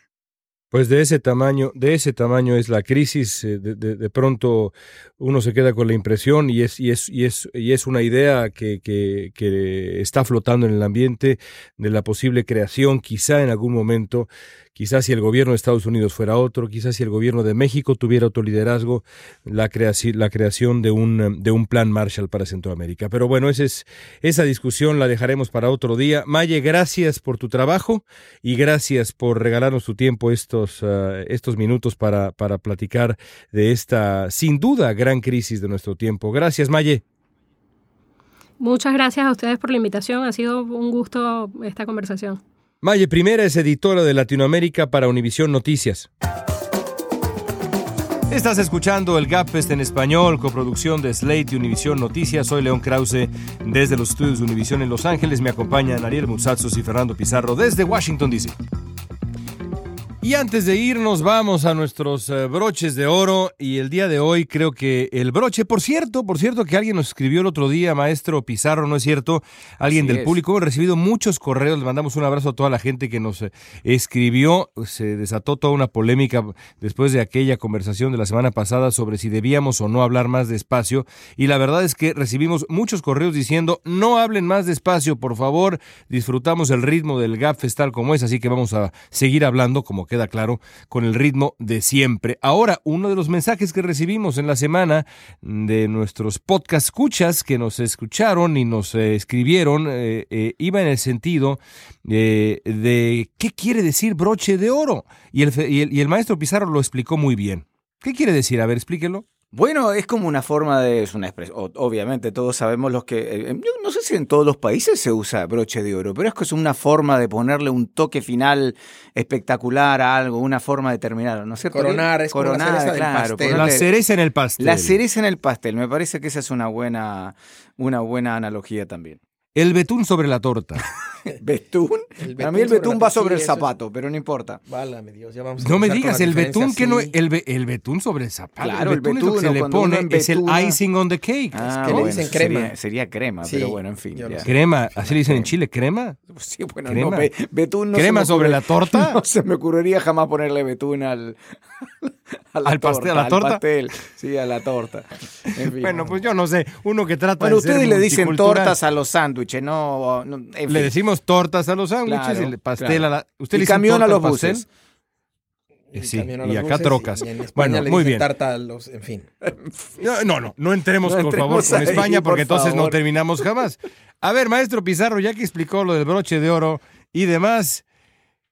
[SPEAKER 1] Pues de ese tamaño, de ese tamaño es la crisis. Eh, de, pronto uno se queda con la impresión y es, y es, y es, y es una idea que, que, que, está flotando en el ambiente de la posible creación, quizá en algún momento, Quizás si el gobierno de Estados Unidos fuera otro, quizás si el gobierno de México tuviera otro liderazgo, la, creación de un, de un plan Marshall para Centroamérica. Pero bueno, esa, es, esa discusión la dejaremos para otro día. Maye, gracias por tu trabajo y gracias por regalarnos tu tiempo estos, ah, estos minutos para, para platicar de esta, sin duda, gran crisis de nuestro tiempo. Gracias, Maye.
[SPEAKER 4] Muchas gracias a ustedes por la invitación. Ha sido un gusto esta conversación.
[SPEAKER 1] Maye Primera es editora de Latinoamérica para Univisión Noticias. Estás escuchando el Gapfest en español, coproducción de Slate y Univisión Noticias. Soy León Krause desde los estudios de Univisión en Los Ángeles. Me acompañan Ariel Musatzos y Fernando Pizarro desde Washington, D.C. Y antes de irnos, vamos a nuestros eh, broches de oro. Y el día de hoy creo que el broche, por cierto, por cierto, que alguien nos escribió el otro día, maestro Pizarro, ¿no es cierto? Alguien del público. Hemos recibido muchos correos. Le mandamos un abrazo a toda la gente que nos eh, escribió. Se desató toda una polémica después de aquella conversación de la semana pasada sobre si debíamos o no hablar más despacio. Y la verdad es que recibimos muchos correos diciendo: no hablen más despacio, por favor. Disfrutamos el ritmo del Gap Festal como es, así que vamos a seguir hablando como que queda claro, con el ritmo de siempre. Ahora, uno de los mensajes que recibimos en la semana de nuestros podcast escuchas que nos escucharon y nos eh, escribieron eh, eh, iba en el sentido de qué quiere decir broche de oro. Y el, y el maestro Pizarro lo explicó muy bien. ¿Qué quiere decir? A ver, explíquelo.
[SPEAKER 3] Bueno, es como una forma de, es una expresión, obviamente todos sabemos los que, eh, no sé si en todos los países se usa broche de oro, pero es que es una forma de ponerle un toque final espectacular a algo, una forma de terminar, ¿no es cierto?
[SPEAKER 2] Coronar, es coronar, la claro,
[SPEAKER 1] La cereza en el pastel.
[SPEAKER 3] La cereza en el pastel, me parece que esa es una buena, una buena analogía también.
[SPEAKER 1] El betún sobre la torta.
[SPEAKER 3] ¿Betún? A mí el betún va sobre el zapato, pero no importa.
[SPEAKER 2] Válame Dios, ya vamos
[SPEAKER 1] No me digas, el betún que no el, el, betún sobre el zapato. Claro, el betún, es lo que se le pone, es el icing on the cake.
[SPEAKER 2] Ah, que le dicen crema.
[SPEAKER 3] Sería, crema, pero bueno, en fin.
[SPEAKER 1] Crema, así le dicen en Chile, crema.
[SPEAKER 3] Sí, bueno, crema. no, betún no
[SPEAKER 1] ¿Crema sobre la torta?
[SPEAKER 3] No se me ocurriría jamás ponerle betún al,
[SPEAKER 1] al pastel, a la torta.
[SPEAKER 3] Pastel. Sí, a la torta.
[SPEAKER 1] bueno, pues yo no sé, uno que trata
[SPEAKER 3] bueno, de ustedes le dicen tortas a los sándwiches, no,
[SPEAKER 1] Le decimos tortas a los sándwiches, el pastel a la.
[SPEAKER 3] ¿Usted le camión a los buses?
[SPEAKER 1] Eh, sí, y acá trocas. bueno, muy bien.
[SPEAKER 2] Tarta los, en fin.
[SPEAKER 1] No, no, no, entremos, por favor, con España, porque entonces no terminamos jamás. A ver, maestro Pizarro, ya que explicó lo del broche de oro y demás,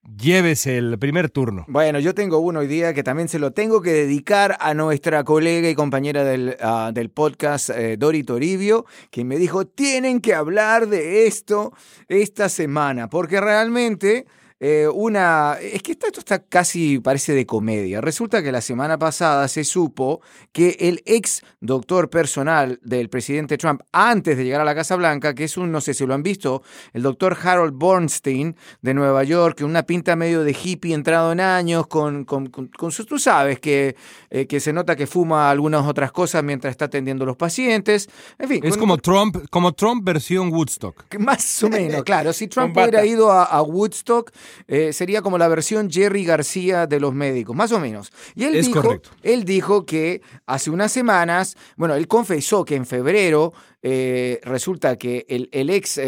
[SPEAKER 1] Llévese el primer turno.
[SPEAKER 3] Bueno, yo tengo uno hoy día que también se lo tengo que dedicar a nuestra colega y compañera del, ah, del podcast, eh, Dori Toribio, que me dijo, tienen que hablar de esto esta semana, porque realmente eh, una. Es que esto, está casi parece de comedia. Resulta que la semana pasada se supo que el ex doctor personal del presidente Trump, antes de llegar a la Casa Blanca, que es un, no sé si lo han visto, el doctor Harold Bornstein de Nueva York, una pinta medio de hippie entrado en años, con, con, con, sus, tú sabes, que, eh, que se nota que fuma algunas otras cosas mientras está atendiendo a los pacientes. En fin.
[SPEAKER 1] Es como Trump, como Trump versión Woodstock.
[SPEAKER 3] Más o menos, claro. Si Trump hubiera ido a Woodstock eh, sería como la versión Jerry García de los médicos, más o menos. Y él, dijo, él dijo que hace unas semanas, bueno, él confesó que en febrero eh, resulta que el, ex...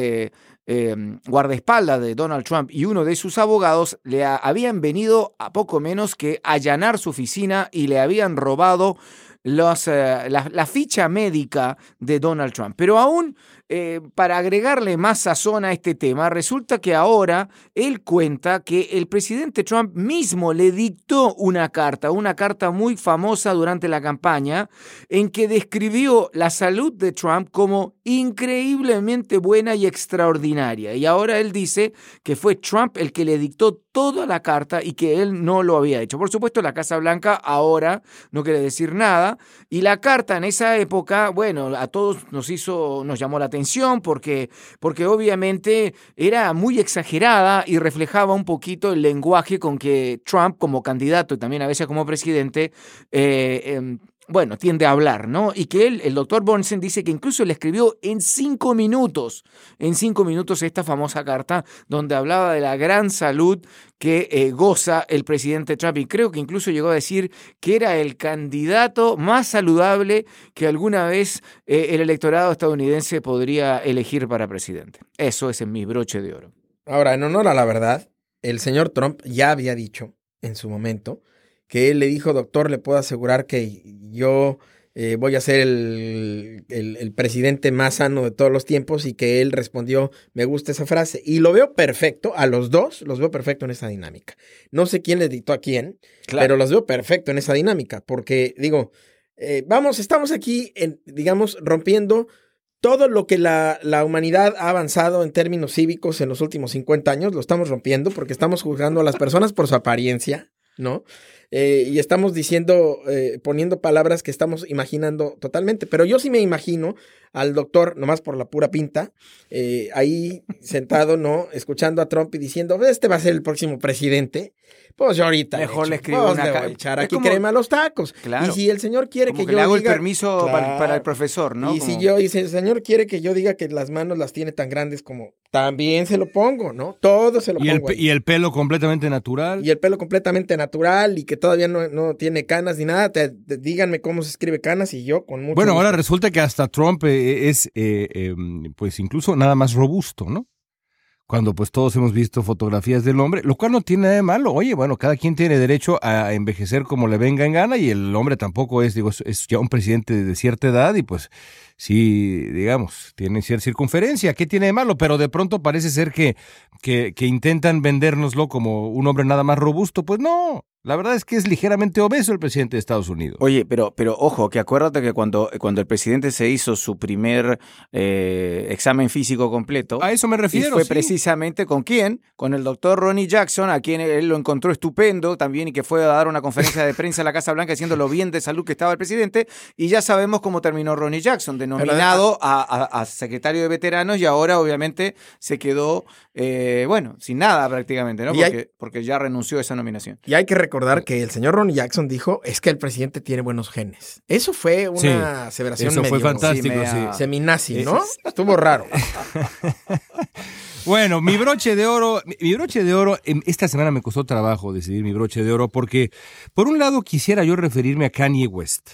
[SPEAKER 3] Em, guardaespaldas de Donald Trump y uno de sus abogados le habían venido a poco menos que allanar su oficina y le habían robado eh, la, ficha médica de Donald Trump. Pero aún eh, para agregarle más sazón a este tema, resulta que ahora él cuenta que el presidente Trump mismo le dictó una carta, una carta muy famosa durante la campaña, en que describió la salud de Trump como increíblemente buena y extraordinaria. Y ahora él dice que fue Trump el que le dictó toda la carta y que él no lo había hecho. Por supuesto, la Casa Blanca ahora no quiere decir nada. Y la carta en esa época, bueno, a todos nos hizo, nos llamó la atención porque, porque obviamente era muy exagerada y reflejaba un poquito el lenguaje con que Trump como candidato y también a veces como presidente eh, em, bueno, tiende a hablar, ¿no? Y que él, el doctor Bornstein dice que incluso le escribió en cinco minutos, en cinco minutos esta famosa carta donde hablaba de la gran salud que eh, goza el presidente Trump y creo que incluso llegó a decir que era el candidato más saludable que alguna vez eh, el electorado estadounidense podría elegir para presidente. Eso es en mi broche de oro.
[SPEAKER 2] Ahora, en honor a la verdad, el señor Trump ya había dicho en su momento que él le dijo, doctor, le puedo asegurar que yo eh, voy a ser el, el, presidente más sano de todos los tiempos y que él respondió, me gusta esa frase. Y lo veo perfecto, a los dos los veo perfecto en esa dinámica. No sé quién le dictó a quién, pero los veo perfecto en esa dinámica, porque digo, eh, vamos, estamos aquí, en, digamos, rompiendo todo lo que la, la, humanidad ha avanzado en términos cívicos en los últimos 50 años, lo estamos rompiendo porque estamos juzgando a las personas por su apariencia, ¿no? Eh, y estamos diciendo, eh, poniendo palabras que estamos imaginando totalmente. Pero yo sí me imagino al doctor, nomás por la pura pinta, eh, ahí sentado, ¿no? Escuchando a Trump y diciendo, este va a ser el próximo presidente. Pues yo ahorita.
[SPEAKER 3] Mejor le escribo pues,
[SPEAKER 2] una echar aquí crema a los tacos.
[SPEAKER 3] Claro.
[SPEAKER 2] Y si el señor quiere que, yo
[SPEAKER 3] le hago el permiso para, el profesor, ¿no?
[SPEAKER 2] Y si yo, y si el señor quiere que yo diga que las manos las tiene tan grandes como también se lo pongo, ¿no? Todo se lo
[SPEAKER 1] ¿Y
[SPEAKER 2] pongo.
[SPEAKER 1] El, y el pelo completamente natural.
[SPEAKER 2] Y el pelo completamente natural y que todavía no, no tiene canas ni nada. díganme cómo se escribe canas y yo con mucho.
[SPEAKER 1] Bueno, ahora resulta que hasta Trump eh, es, eh, em, pues incluso nada más robusto, ¿no? Cuando pues todos hemos visto fotografías del hombre, lo cual no tiene nada de malo. Oye, bueno, cada quien tiene derecho a envejecer como le venga en gana y el hombre tampoco es, digo, es ya un presidente de cierta edad y pues sí, digamos, tiene cierta circunferencia. ¿Qué tiene de malo? Pero de pronto parece ser que, que, que intentan vendérnoslo como un hombre nada más robusto. Pues no, la verdad es que es ligeramente obeso el presidente de Estados Unidos.
[SPEAKER 3] Oye, pero, pero ojo, que acuérdate que cuando, cuando el presidente se hizo su primer eh, examen físico completo.
[SPEAKER 1] A eso me refiero.
[SPEAKER 3] Y fue precisamente con quién? Con el doctor Ronnie Jackson, a quien él lo encontró estupendo también y que fue a dar una conferencia de prensa en la Casa Blanca diciendo lo bien de salud que estaba el presidente. Y ya sabemos cómo terminó Ronnie Jackson, denominado a, secretario de veteranos y ahora obviamente se quedó, eh, bueno, sin nada prácticamente, ¿no? Porque, porque ya renunció a esa nominación.
[SPEAKER 2] Y hay que recordar que el señor Ronnie Jackson dijo es que el presidente tiene buenos genes. Eso fue una aseveración
[SPEAKER 1] eso fue fantástico,
[SPEAKER 2] Seminazi, ¿no? Estuvo raro.
[SPEAKER 1] Bueno, mi broche de oro, mi broche de oro, em, esta semana me costó trabajo decidir mi broche de oro porque, por un lado, quisiera yo referirme a Kanye West,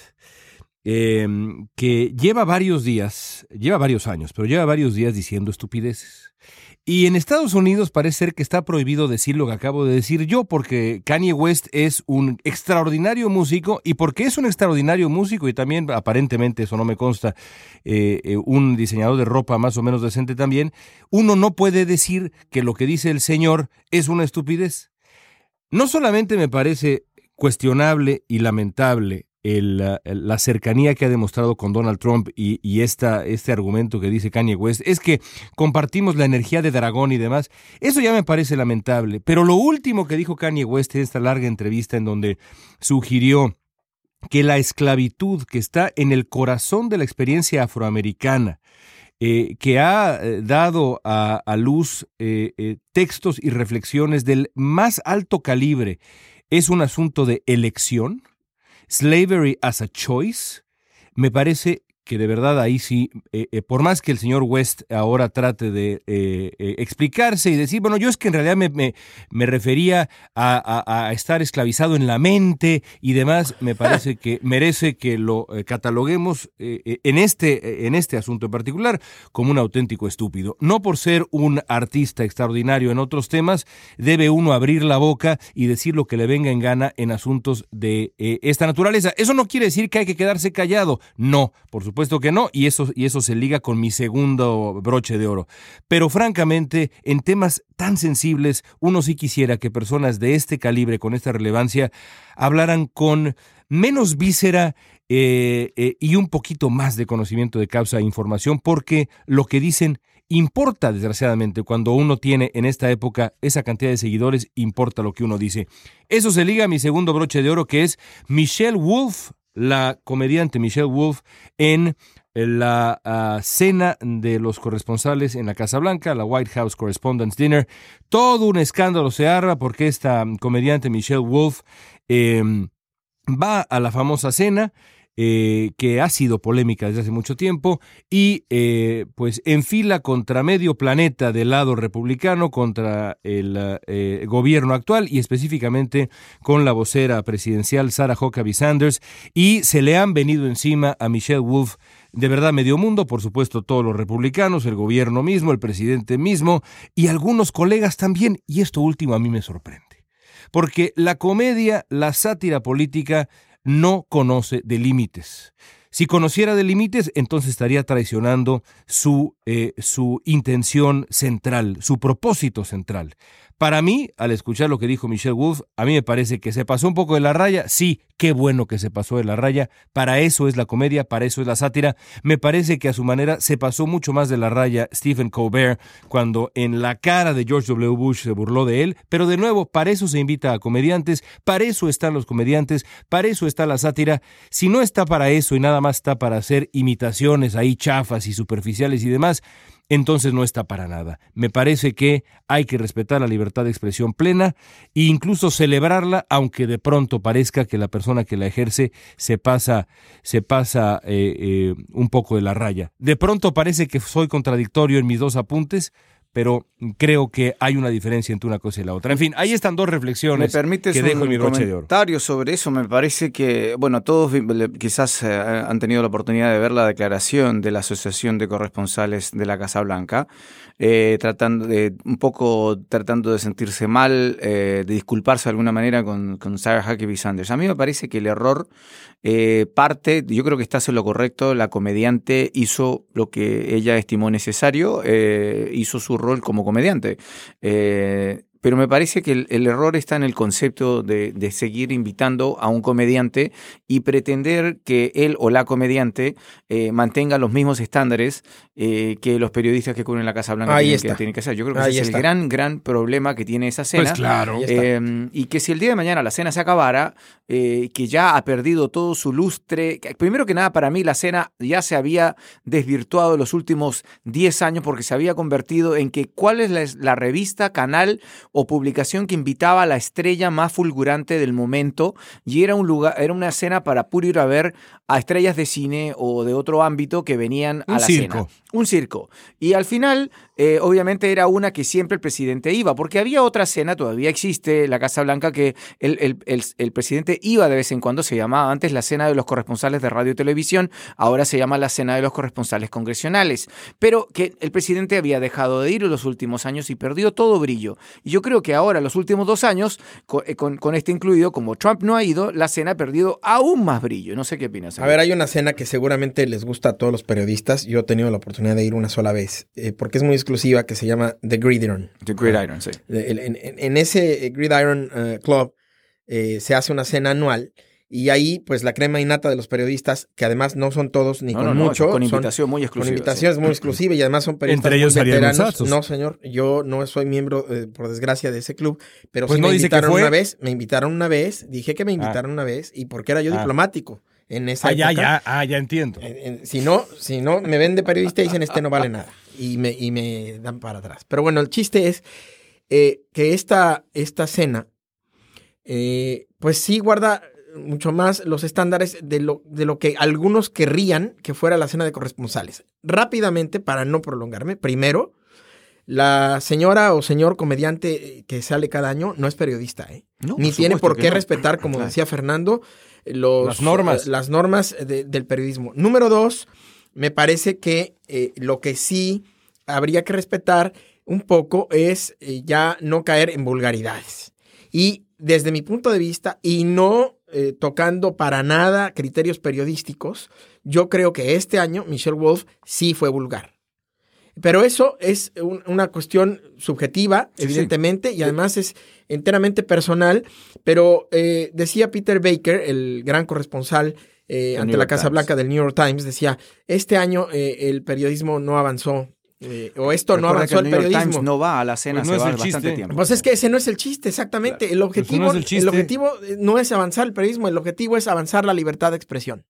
[SPEAKER 1] em, que lleva varios días, lleva varios años, pero lleva varios días diciendo estupideces. Y en Estados Unidos parece ser que está prohibido decir lo que acabo de decir yo, porque Kanye West es un extraordinario músico, y porque es un extraordinario músico, y también aparentemente, eso no me consta, eh, eh, un diseñador de ropa más o menos decente también, uno no puede decir que lo que dice el señor es una estupidez. No solamente me parece cuestionable y lamentable la cercanía que ha demostrado con Donald Trump y, esta, este argumento que dice Kanye West es que compartimos la energía de dragón y demás. Eso ya me parece lamentable. Pero lo último que dijo Kanye West en esta larga entrevista en donde sugirió que la esclavitud que está en el corazón de la experiencia afroamericana, eh, que ha eh, dado a, luz eh, textos y reflexiones del más alto calibre, es un asunto de elección, Slavery as a Choice, me parece que de verdad ahí sí, eh, eh, por más que el señor West ahora trate de eh, explicarse y decir, bueno, yo es que en realidad me, me, refería a, estar esclavizado en la mente y demás, me parece que merece que lo cataloguemos en, este, en este asunto en particular como un auténtico estúpido. No por ser un artista extraordinario en otros temas, debe uno abrir la boca y decir lo que le venga en gana en asuntos de esta naturaleza. Eso no quiere decir que hay que quedarse callado, no, por supuesto supuesto que no, y eso, y eso se liga con mi segundo broche de oro. Pero francamente, en temas tan sensibles, uno sí quisiera que personas de este calibre, con esta relevancia, hablaran con menos víscera eh, eh, y un poquito más de conocimiento de causa e información, porque lo que dicen importa, desgraciadamente, cuando uno tiene en esta época esa cantidad de seguidores, importa lo que uno dice. Eso se liga a mi segundo broche de oro, que es Michelle Wolf, la comediante Michelle Wolf en la ah, cena de los corresponsales en la Casa Blanca, la White House Correspondents' Dinner. Todo un escándalo se arma porque esta comediante Michelle Wolf em, va a la famosa cena eh, que ha sido polémica desde hace mucho tiempo y eh, pues enfila contra medio planeta del lado republicano, contra el eh, gobierno actual y específicamente con la vocera presidencial Sarah Huckabee Sanders y se le han venido encima a Michelle Wolf de verdad medio mundo, por supuesto todos los republicanos, el gobierno mismo, el presidente mismo y algunos colegas también y esto último a mí me sorprende. Porque la comedia, la sátira política no conoce de límites. Si conociera de límites, entonces estaría traicionando su, eh, su intención central, su propósito central. Para mí, al escuchar lo que dijo Michelle Wolf, a mí me parece que se pasó un poco de la raya. Sí, qué bueno que se pasó de la raya. Para eso es la comedia, para eso es la sátira. Me parece que a su manera se pasó mucho más de la raya Stephen Colbert cuando en la cara de George W. Bush se burló de él. Pero de nuevo, para eso se invita a comediantes, para eso están los comediantes, para eso está la sátira. Si no está para eso y nada más está para hacer imitaciones ahí chafas y superficiales y demás, entonces no está para nada. Me parece que hay que respetar la libertad de expresión plena e incluso celebrarla, aunque de pronto parezca que la persona que la ejerce se pasa, se pasa eh, eh, un poco de la raya. De pronto parece que soy contradictorio en mis dos apuntes, pero creo que hay una diferencia entre una cosa y la otra. En fin, ahí están dos reflexiones
[SPEAKER 3] ¿Me que dejo en mi broche de oro. comentario sobre eso? Me parece que, bueno, todos quizás eh, han tenido la oportunidad de ver la declaración de la Asociación de Corresponsales de la Casa Blanca, eh, tratando de, un poco tratando de sentirse mal, eh, de disculparse de alguna manera con, con Sarah Huckabee Sanders. A mí me parece que el error parte, yo creo que está en lo correcto, la comediante hizo lo que ella estimó necesario, hizo su rol como comediante. Pero me parece que el, error está en el concepto de, seguir invitando a un comediante y pretender que él o la comediante eh, mantenga los mismos estándares eh, que los periodistas que cubren la Casa Blanca tienen que, hacer. Yo creo que ese es el gran, gran problema que tiene esa cena.
[SPEAKER 1] Pues claro.
[SPEAKER 3] Em, y que si el día de mañana la cena se acabara, eh, que ya ha perdido todo su lustre. Primero que nada, para mí la cena ya se había desvirtuado en los últimos 10 años porque se había convertido en que cuál es la revista, canal o publicación que invitaba a la estrella más fulgurante del momento y era un lugar, era una escena para puro ir a ver a estrellas de cine o de otro ámbito que venían a la cena. Un circo. Y al final, eh, obviamente, era una que siempre el presidente iba, porque había otra cena, todavía existe, la Casa Blanca, que el, el, presidente iba de vez en cuando, se llamaba antes la cena de los corresponsales de radio y televisión, ahora se llama la cena de los corresponsales congresionales, pero que el presidente había dejado de ir en los últimos años y perdió todo brillo. Y yo creo que ahora, los últimos dos años, eh, con, con, este incluido, como Trump no ha ido, la cena ha perdido aún más brillo. No sé qué opinas.
[SPEAKER 2] A ver, hay una cena que seguramente les gusta a todos los periodistas. Yo he tenido la oportunidad de ir una sola vez, eh, porque es muy exclusiva, que se llama The Gridiron.
[SPEAKER 3] The Gridiron, sí.
[SPEAKER 2] En, ese Gridiron uh, Club eh, se hace una cena anual. Y ahí, pues la crema innata de los periodistas, que además no son todos ni con mucho.
[SPEAKER 3] Con invitación muy exclusiva.
[SPEAKER 2] Con invitaciones muy exclusivas y además son periodistas
[SPEAKER 1] Entre ellos veteranos.
[SPEAKER 2] No, señor, yo no soy miembro, por desgracia, de ese club, pero pues sí me invitaron una vez, me invitaron una vez, dije que me ah. invitaron una vez y porque era yo ah. diplomático en esa
[SPEAKER 1] ah, Ya, ya, ah, ya entiendo.
[SPEAKER 2] si, no, si no, me ven de periodista y dicen este no vale nada. Y me, y me dan para atrás. Pero bueno, el chiste es eh, que esta, esta cena, eh, pues sí guarda mucho más los estándares de lo, de lo que algunos querrían que fuera la cena de corresponsales. Rápidamente, para no prolongarme, primero, la señora o señor comediante que sale cada año no es periodista, ¿eh? ni tiene por qué respetar, como decía Fernando, los,
[SPEAKER 1] las normas,
[SPEAKER 2] las normas del periodismo. Número dos, me parece que eh, lo que sí habría que respetar un poco es eh, ya no caer en vulgaridades. Y desde mi punto de vista, y no eh, tocando para nada criterios periodísticos, yo creo que este año Michelle Wolf sí fue vulgar. Pero eso es una cuestión subjetiva, evidentemente, y además es enteramente personal. Pero eh, decía Peter Baker, el gran corresponsal ante la Casa Blanca del New York Times, decía, este año el periodismo no avanzó eh, o esto no avanzó el, periodismo. Times
[SPEAKER 3] no va a la cena, pues no se va bastante tiempo.
[SPEAKER 2] Pues es que ese no es el chiste, exactamente. El objetivo, no es el, objetivo eh, no es avanzar el periodismo, el objetivo es avanzar la libertad de expresión.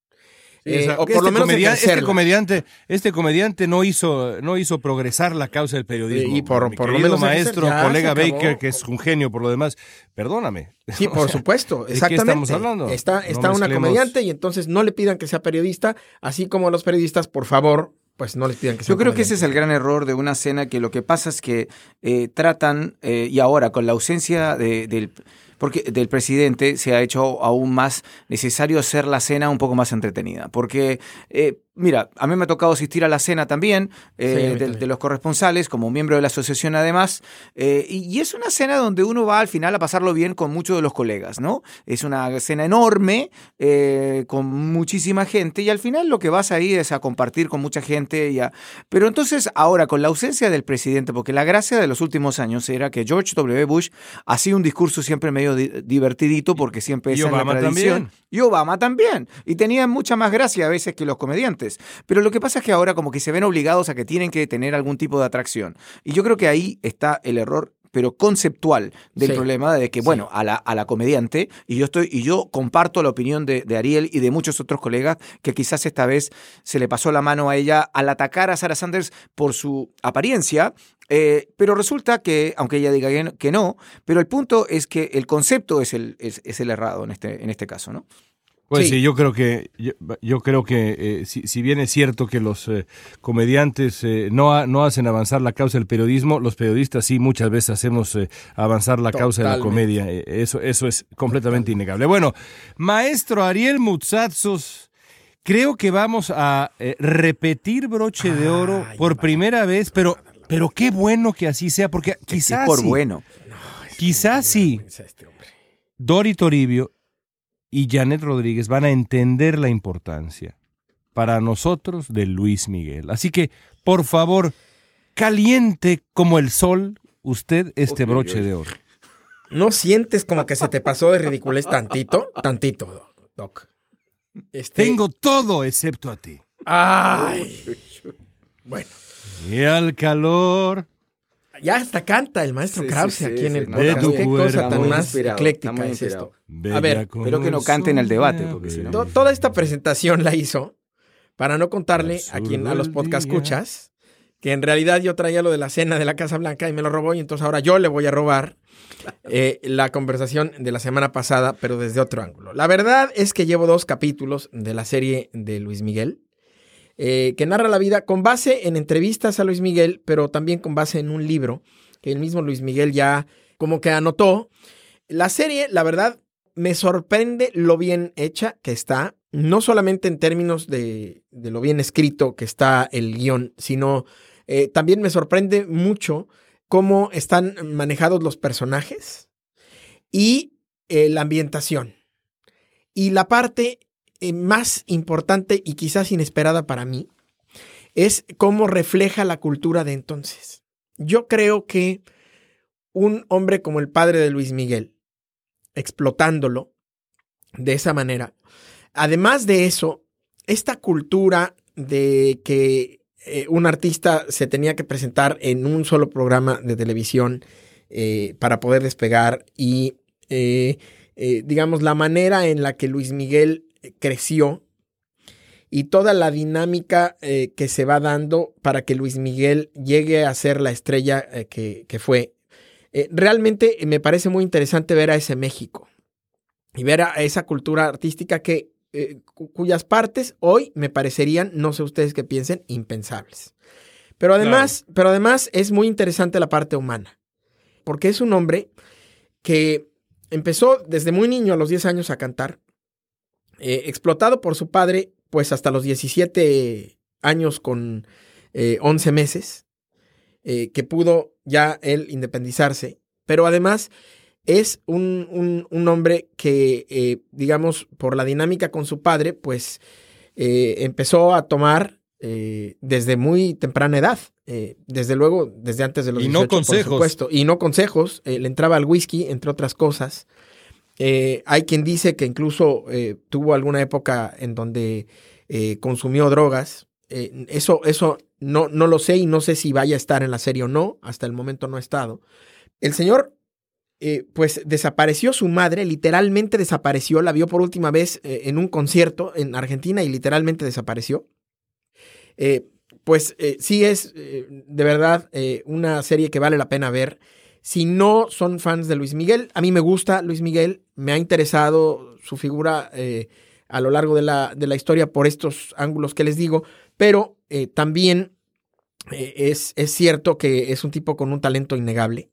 [SPEAKER 1] Eh, o por este lo menos este comediante, este comediante no hizo, no hizo progresar la causa del periodismo.
[SPEAKER 2] Y por, por lo menos
[SPEAKER 1] maestro, colega Baker, que es un genio por lo demás, perdóname.
[SPEAKER 2] Sí, por supuesto, exactamente. ¿de qué estamos hablando? Está, está una comediante y entonces no le pidan que sea periodista, así como los periodistas, por favor, pues no les pidan que
[SPEAKER 3] Yo creo que ese es el gran error de una cena, que lo que pasa es que eh, tratan, eh, y ahora con la ausencia del porque del presidente se ha hecho aún más necesario hacer la cena un poco más entretenida. Porque eh, Mira, a mí me ha tocado asistir a la cena también eh, de, los corresponsales, como miembro de la asociación además, eh, y, es una cena donde uno va al final a pasarlo bien con muchos de los colegas, ¿no? Es una cena enorme, eh, con muchísima gente, y al final lo que vas ahí es a compartir con mucha gente. Ya. Pero entonces, ahora, con la ausencia del presidente, porque la gracia de los últimos años era que George W. Bush hacía un discurso siempre medio divertidito, porque siempre es la tradición. Y Obama también. Y tenía mucha más gracia a veces que los comediantes. Pero lo que pasa es que ahora como que se ven obligados a que tienen que tener algún tipo de atracción. Y yo creo que ahí está el error pero conceptual del problema de que, bueno, a la, a la comediante, y yo estoy, y yo comparto la opinión de, Ariel y de muchos otros colegas, que quizás esta vez se le pasó la mano a ella al atacar a Sarah Sanders por su apariencia, eh, pero resulta que, aunque ella diga que no, pero el punto es que el concepto es el, es, es el errado en este, en este caso, ¿no?
[SPEAKER 1] Pues sí. yo creo que yo, creo que eh, si, bien es cierto que los eh, comediantes eh, no, no hacen avanzar la causa del periodismo, los periodistas sí muchas veces hacemos avanzar la causa de la comedia. Eso, eso es completamente innegable. Bueno, maestro Ariel Mutsatsos, creo que vamos a repetir broche de oro por primera vez, pero, pero qué bueno que así sea, porque quizás
[SPEAKER 3] por bueno.
[SPEAKER 1] quizás sí. Este Dori Toribio y Janet Rodríguez van a entender la importancia para nosotros de Luis Miguel. Así que, por favor, caliente como el sol usted este broche de oro.
[SPEAKER 2] ¿No sientes como que se te pasó de ridiculez tantito? Tantito, Doc.
[SPEAKER 1] Este Tengo todo excepto a ti.
[SPEAKER 2] Ay. Bueno.
[SPEAKER 1] Y al calor
[SPEAKER 2] ya hasta canta el maestro Krause aquí en el podcast. Qué cosa tan más ecléctica es esto.
[SPEAKER 3] A ver, espero que no cante en el debate, porque si no...
[SPEAKER 2] Toda esta presentación la hizo para no contarle a quien a los podcast escuchas que en realidad yo traía lo de la cena de la Casa Blanca y me lo robó y entonces ahora yo le voy a robar eh, la conversación de la semana pasada, pero desde otro ángulo. La verdad es que llevo dos capítulos de la serie de Luis Miguel eh, que narra la vida con base en entrevistas a Luis Miguel, pero también con base en un libro que el mismo Luis Miguel ya como que anotó. La serie, la verdad, me sorprende lo bien hecha que está, no solamente en términos de, lo bien escrito que está el guion, sino eh, también me sorprende mucho cómo están manejados los personajes y eh, la ambientación. Y la parte eh, más importante y quizás inesperada para mí es cómo refleja la cultura de entonces. Yo creo que un hombre como el padre de Luis Miguel, explotándolo de esa manera, además de eso, esta cultura de que eh, un artista se tenía que presentar en un solo programa de televisión eh, para poder despegar y, digamos, la manera en la que Luis Miguel creció y toda la dinámica eh, que se va dando para que Luis Miguel llegue a ser la estrella eh, que, fue. Eh, realmente me parece muy interesante ver a ese México. y ver a esa cultura artística que, eh, cuyas partes hoy me parecerían, no sé ustedes qué piensen, impensables. Pero además, pero además es muy interesante la parte humana, porque es un hombre que empezó desde muy niño, a los 10 años, a cantar, eh, explotado por su padre, pues hasta los 17 años con 11 eh, meses, eh, que pudo ya él independizarse, pero además es un, un, hombre que, digamos, por la dinámica con su padre, pues empezó a tomar desde muy temprana edad. desde luego, desde antes de los
[SPEAKER 1] y no consejos.
[SPEAKER 2] por supuesto. Y no consejos. le entraba al whisky, entre otras cosas. Eh, hay quien dice que incluso eh, tuvo alguna época en donde eh, consumió drogas. eso eso no, no lo sé y no sé si vaya a estar en la serie o no. Hasta el momento no ha estado. El señor, pues desapareció su madre, literalmente desapareció. La vio por última vez en un concierto en Argentina y literalmente desapareció. pues sí es de verdad una serie que vale la pena ver. Si no son fans de Luis Miguel, a mí me gusta Luis Miguel, me ha interesado su figura eh, a lo largo de la, de la, historia por estos ángulos que les digo, pero eh, también eh, es, es, cierto que es un tipo con un talento innegable.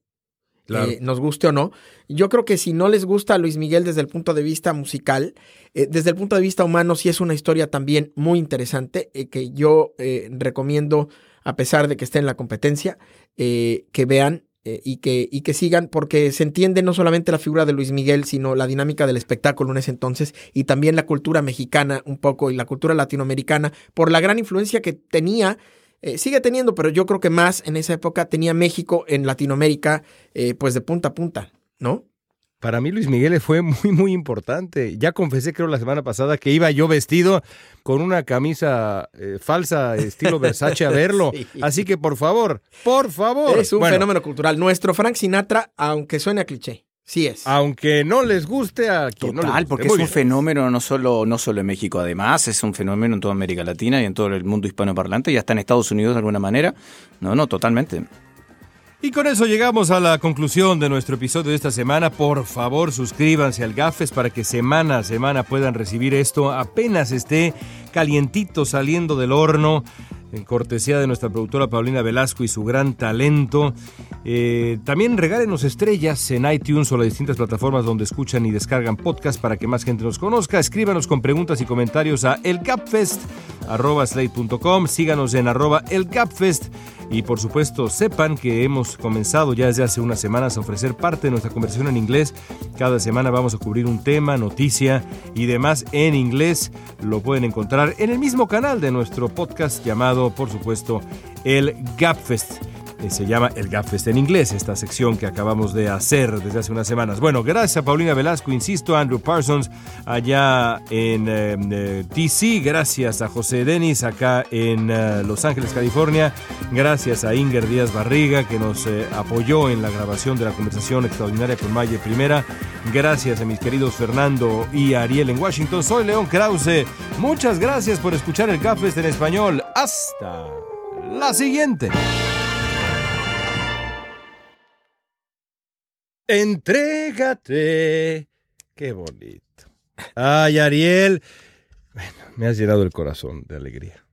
[SPEAKER 2] nos guste o no. Yo creo que si no les gusta Luis Miguel desde el punto de vista musical, desde el punto de vista humano, sí es una historia también muy interesante que yo recomiendo, a pesar de que esté en la competencia, que vean eh, y, que, y que sigan, porque se entiende no solamente la figura de Luis Miguel, sino la dinámica del espectáculo en ese entonces y también la cultura mexicana un poco y la cultura latinoamericana por la gran influencia que tenía. Eh, sigue teniendo, pero yo creo que más en esa época tenía México en Latinoamérica, eh, pues de punta a punta, ¿no?
[SPEAKER 1] Para mí Luis Miguel fue muy, muy importante. Ya confesé, creo, la semana pasada que iba yo vestido con una camisa eh, falsa, estilo Versace, a verlo. Así que, por favor, por favor.
[SPEAKER 2] Es un fenómeno cultural. Nuestro Frank Sinatra, aunque suene a cliché. Sí es.
[SPEAKER 1] Aunque no les guste a
[SPEAKER 3] quien
[SPEAKER 1] no les
[SPEAKER 3] porque es un fenómeno no solo, no solo en México, además, es un fenómeno en toda América Latina y en todo el mundo hispanoparlante, y hasta en Estados Unidos de alguna manera. No, no, totalmente.
[SPEAKER 1] Y con eso llegamos a la conclusión de nuestro episodio de esta semana. Por favor, suscríbanse al Gafes para que semana a semana puedan recibir esto apenas esté calientito saliendo del horno en cortesía de nuestra productora Paulina Velasco y su gran talento. Eh, también regálenos estrellas en iTunes o las distintas plataformas donde escuchan y descargan podcast para que más gente nos conozca. Escríbanos con preguntas y comentarios a elgapfest.com. Síganos en arroba elgapfest. Y por supuesto, sepan que hemos comenzado ya desde hace unas semanas a ofrecer parte de nuestra conversación en inglés. Cada semana vamos a cubrir un tema, noticia y demás en inglés. Lo pueden encontrar en el mismo canal de nuestro podcast llamado, por supuesto, el Gapfest. Eh, se llama el Gapfest en inglés, esta sección que acabamos de hacer desde hace unas semanas. Bueno, gracias a Paulina Velasco, insisto, Andrew Parsons allá en em, eh, DC, gracias a José Denis acá en eh, Los Ángeles, California, gracias a Inger Díaz Barriga que nos apoyó en la grabación de la conversación extraordinaria con Maye Primera, gracias a mis queridos Fernando y Ariel en Washington, soy León Krause, muchas gracias por escuchar el Gapfest en español, hasta la siguiente. Entrégate. Qué bonito. Ay, Ariel. Bueno, me has llenado el corazón de alegría.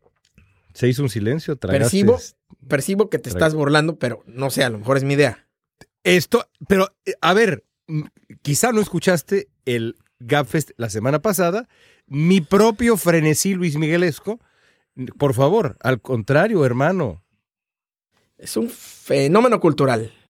[SPEAKER 1] Se hizo un silencio,
[SPEAKER 2] Percibo, percibo que te estás burlando, pero no sé, a lo mejor es mi idea.
[SPEAKER 1] Esto, pero, a ver, quizá no escuchaste el Gapfest la semana pasada. Mi propio frenesí Luis Miguelesco. Por favor, al contrario, hermano.
[SPEAKER 2] Es un fenómeno cultural.